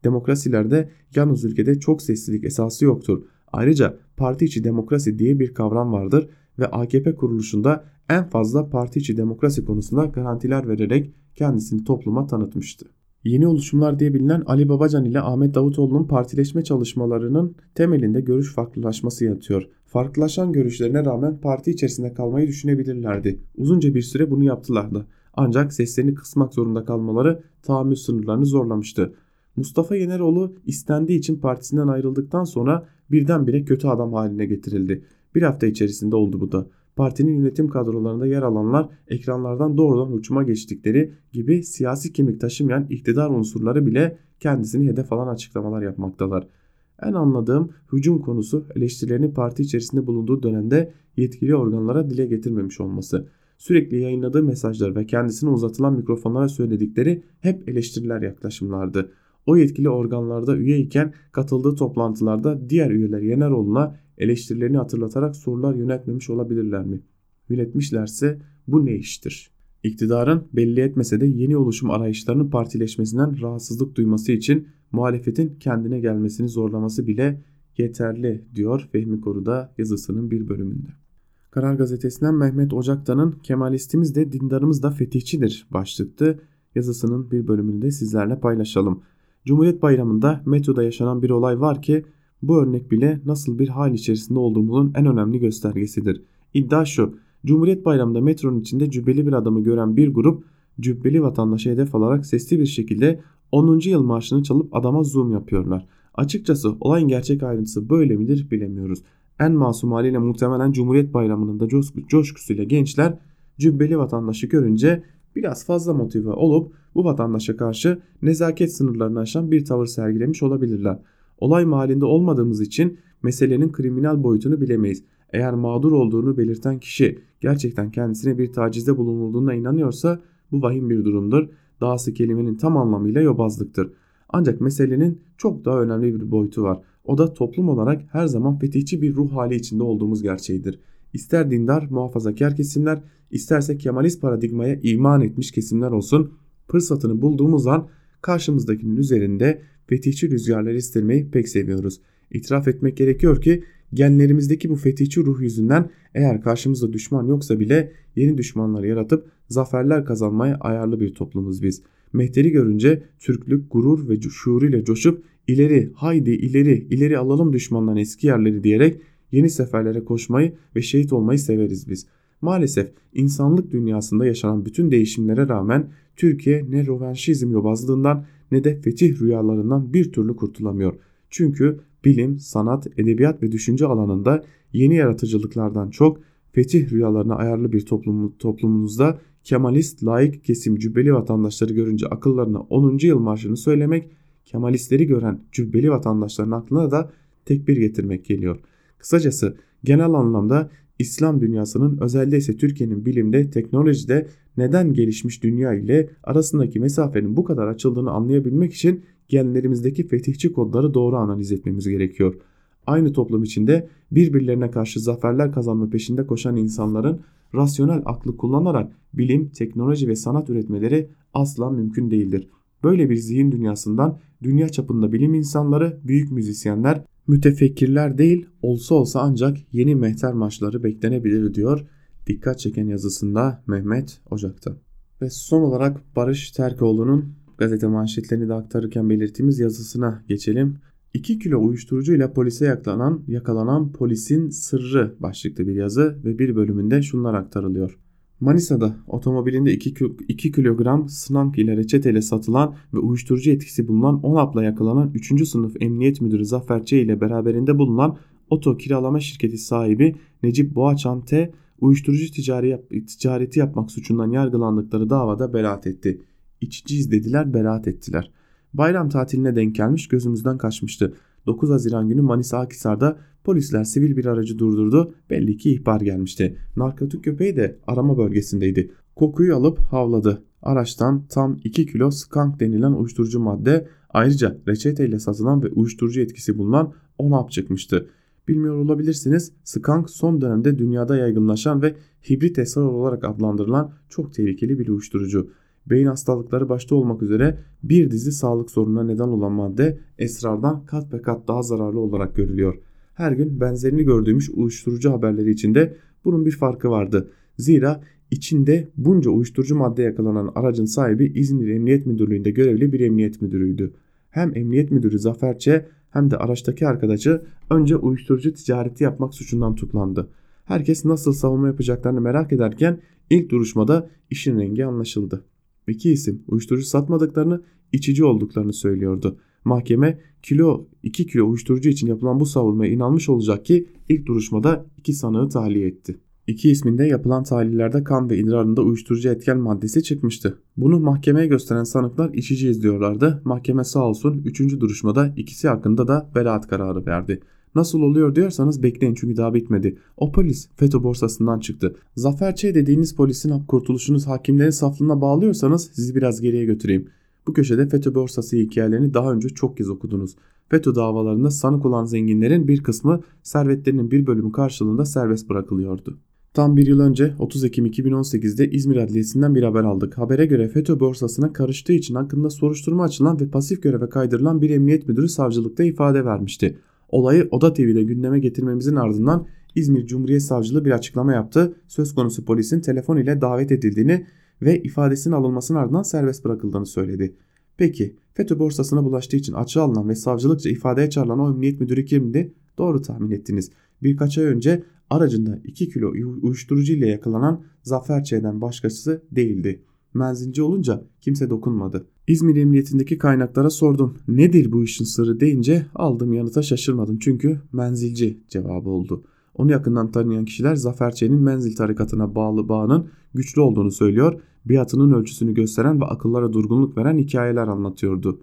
S2: Demokrasilerde yalnız ülkede çok sessizlik esası yoktur. Ayrıca parti içi demokrasi diye bir kavram vardır ve AKP kuruluşunda en fazla parti içi demokrasi konusunda garantiler vererek kendisini topluma tanıtmıştı. Yeni oluşumlar diye bilinen Ali Babacan ile Ahmet Davutoğlu'nun partileşme çalışmalarının temelinde görüş farklılaşması yatıyor. Farklılaşan görüşlerine rağmen parti içerisinde kalmayı düşünebilirlerdi. Uzunca bir süre bunu yaptılardı. Ancak seslerini kısmak zorunda kalmaları tahammül sınırlarını zorlamıştı. Mustafa Yeneroğlu istendiği için partisinden ayrıldıktan sonra birdenbire kötü adam haline getirildi. Bir hafta içerisinde oldu bu da partinin yönetim kadrolarında yer alanlar ekranlardan doğrudan uçuma geçtikleri gibi siyasi kimlik taşımayan iktidar unsurları bile kendisini hedef alan açıklamalar yapmaktalar. En anladığım hücum konusu eleştirilerini parti içerisinde bulunduğu dönemde yetkili organlara dile getirmemiş olması. Sürekli yayınladığı mesajlar ve kendisine uzatılan mikrofonlara söyledikleri hep eleştiriler yaklaşımlardı. O yetkili organlarda üye iken katıldığı toplantılarda diğer üyeler Yeneroğlu'na eleştirilerini hatırlatarak sorular yönetmemiş olabilirler mi? Yönetmişlerse bu ne iştir? İktidarın belli etmese de yeni oluşum arayışlarının partileşmesinden rahatsızlık duyması için muhalefetin kendine gelmesini zorlaması bile yeterli diyor Fehmi Koru'da yazısının bir bölümünde. Karar Gazetesi'nden Mehmet Ocaktan'ın Kemalistimiz de dindarımız da fetihçidir başlıklı yazısının bir bölümünü de sizlerle paylaşalım. Cumhuriyet Bayramı'nda metroda yaşanan bir olay var ki bu örnek bile nasıl bir hal içerisinde olduğumuzun en önemli göstergesidir. İddia şu, Cumhuriyet Bayramı'nda metronun içinde cübbeli bir adamı gören bir grup cübbeli vatandaşı hedef alarak sesli bir şekilde 10. yıl marşını çalıp adama zoom yapıyorlar. Açıkçası olayın gerçek ayrıntısı böyle midir bilemiyoruz. En masum haliyle muhtemelen Cumhuriyet Bayramı'nın da coşkusuyla gençler cübbeli vatandaşı görünce biraz fazla motive olup bu vatandaşa karşı nezaket sınırlarını aşan bir tavır sergilemiş olabilirler. Olay mahallinde olmadığımız için meselenin kriminal boyutunu bilemeyiz. Eğer mağdur olduğunu belirten kişi gerçekten kendisine bir tacizde bulunulduğuna inanıyorsa bu vahim bir durumdur. Dahası kelimenin tam anlamıyla yobazlıktır. Ancak meselenin çok daha önemli bir boyutu var. O da toplum olarak her zaman fetihçi bir ruh hali içinde olduğumuz gerçeğidir. İster dindar, muhafazakar kesimler, isterse Kemalist paradigmaya iman etmiş kesimler olsun, fırsatını bulduğumuz an karşımızdakinin üzerinde fetihçi rüzgarlar istirmeyi pek seviyoruz. İtiraf etmek gerekiyor ki genlerimizdeki bu fetihçi ruh yüzünden eğer karşımızda düşman yoksa bile yeni düşmanlar yaratıp zaferler kazanmaya ayarlı bir toplumuz biz. Mehteri görünce Türklük gurur ve şuuruyla coşup ileri haydi ileri ileri alalım düşmandan eski yerleri diyerek yeni seferlere koşmayı ve şehit olmayı severiz biz. Maalesef insanlık dünyasında yaşanan bütün değişimlere rağmen Türkiye ne rövanşizm yobazlığından ne de fetih rüyalarından bir türlü kurtulamıyor. Çünkü bilim, sanat, edebiyat ve düşünce alanında yeni yaratıcılıklardan çok fetih rüyalarına ayarlı bir toplum, toplumumuzda Kemalist laik kesim cübbeli vatandaşları görünce akıllarına 10. yıl marşını söylemek, Kemalistleri gören cübbeli vatandaşların aklına da tekbir getirmek geliyor. Kısacası genel anlamda İslam dünyasının özellikle ise Türkiye'nin bilimde, teknolojide neden gelişmiş dünya ile arasındaki mesafenin bu kadar açıldığını anlayabilmek için genlerimizdeki fetihçi kodları doğru analiz etmemiz gerekiyor. Aynı toplum içinde birbirlerine karşı zaferler kazanma peşinde koşan insanların rasyonel aklı kullanarak bilim, teknoloji ve sanat üretmeleri asla mümkün değildir. Böyle bir zihin dünyasından dünya çapında bilim insanları, büyük müzisyenler, mütefekkirler değil olsa olsa ancak yeni mehter maçları beklenebilir diyor dikkat çeken yazısında Mehmet Ocak'ta. Ve son olarak Barış Terkoğlu'nun gazete manşetlerini de aktarırken belirttiğimiz yazısına geçelim. 2 kilo uyuşturucu ile polise yakalanan, yakalanan polisin sırrı başlıklı bir yazı ve bir bölümünde şunlar aktarılıyor. Manisa'da otomobilinde 2, 2 kilogram sınank ile reçeteyle satılan ve uyuşturucu etkisi bulunan 10 apla yakalanan 3. sınıf emniyet müdürü Zafer Ç ile beraberinde bulunan oto kiralama şirketi sahibi Necip Boğaçan T uyuşturucu ticari yap ticareti yapmak suçundan yargılandıkları davada beraat etti. İçiciyiz dediler beraat ettiler. Bayram tatiline denk gelmiş gözümüzden kaçmıştı. 9 Haziran günü Manisa Akhisar'da polisler sivil bir aracı durdurdu. Belli ki ihbar gelmişti. Narkotik köpeği de arama bölgesindeydi. Kokuyu alıp havladı. Araçtan tam 2 kilo skunk denilen uyuşturucu madde ayrıca reçeteyle satılan ve uyuşturucu etkisi bulunan 10 hap çıkmıştı. Bilmiyor olabilirsiniz skunk son dönemde dünyada yaygınlaşan ve hibrit esrar olarak adlandırılan çok tehlikeli bir uyuşturucu. Beyin hastalıkları başta olmak üzere bir dizi sağlık sorununa neden olan madde esrardan kat ve kat daha zararlı olarak görülüyor. Her gün benzerini gördüğümüz uyuşturucu haberleri içinde bunun bir farkı vardı. Zira içinde bunca uyuşturucu madde yakalanan aracın sahibi İzmir Emniyet Müdürlüğü'nde görevli bir emniyet müdürüydü. Hem emniyet müdürü Zafer Ç hem de araçtaki arkadaşı önce uyuşturucu ticareti yapmak suçundan tutuklandı. Herkes nasıl savunma yapacaklarını merak ederken ilk duruşmada işin rengi anlaşıldı. İki isim uyuşturucu satmadıklarını, içici olduklarını söylüyordu. Mahkeme kilo 2 kilo uyuşturucu için yapılan bu savunmaya inanmış olacak ki ilk duruşmada iki sanığı tahliye etti. İki isminde yapılan tahlillerde kan ve idrarında uyuşturucu etken maddesi çıkmıştı. Bunu mahkemeye gösteren sanıklar içici izliyorlardı. Mahkeme sağ olsun 3. duruşmada ikisi hakkında da beraat kararı verdi. Nasıl oluyor diyorsanız bekleyin çünkü daha bitmedi. O polis FETÖ borsasından çıktı. Zafer Ç dediğiniz polisin kurtuluşunuz hakimlerin saflığına bağlıyorsanız sizi biraz geriye götüreyim. Bu köşede FETÖ borsası hikayelerini daha önce çok kez okudunuz. FETÖ davalarında sanık olan zenginlerin bir kısmı servetlerinin bir bölümü karşılığında serbest bırakılıyordu. Tam bir yıl önce 30 Ekim 2018'de İzmir Adliyesi'nden bir haber aldık. Habere göre FETÖ borsasına karıştığı için hakkında soruşturma açılan ve pasif göreve kaydırılan bir emniyet müdürü savcılıkta ifade vermişti. Olayı Oda TV'de gündeme getirmemizin ardından İzmir Cumhuriyet Savcılığı bir açıklama yaptı. Söz konusu polisin telefon ile davet edildiğini ve ifadesinin alınmasının ardından serbest bırakıldığını söyledi. Peki FETÖ borsasına bulaştığı için açığa alınan ve savcılıkça ifadeye çağrılan o emniyet müdürü kimdi? Doğru tahmin ettiniz. Birkaç ay önce aracında 2 kilo uyuşturucu ile yakalanan Zafer Ç'den başkası değildi. Menzilci olunca kimse dokunmadı. İzmir Emniyetindeki kaynaklara sordum. Nedir bu işin sırrı deyince aldığım yanıta şaşırmadım çünkü menzilci cevabı oldu. Onu yakından tanıyan kişiler Zafer Ç'nin menzil tarikatına bağlı bağının güçlü olduğunu söylüyor, biatının ölçüsünü gösteren ve akıllara durgunluk veren hikayeler anlatıyordu.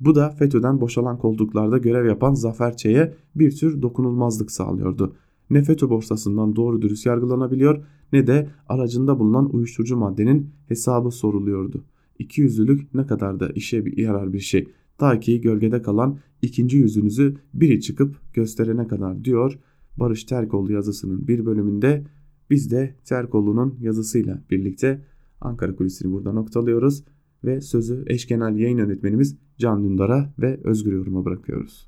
S2: Bu da FETÖ'den boşalan koltuklarda görev yapan Zafer Ç'ye bir tür dokunulmazlık sağlıyordu. Ne FETÖ borsasından doğru dürüst yargılanabiliyor ne de aracında bulunan uyuşturucu maddenin hesabı soruluyordu. İki yüzlülük ne kadar da işe yarar bir şey. Ta ki gölgede kalan ikinci yüzünüzü biri çıkıp gösterene kadar diyor Barış Terkoğlu yazısının bir bölümünde biz de Terkoğlu'nun yazısıyla birlikte Ankara Kulisi'ni burada noktalıyoruz ve sözü eş genel yayın yönetmenimiz Can Dündar'a ve Özgür Yorum'a bırakıyoruz.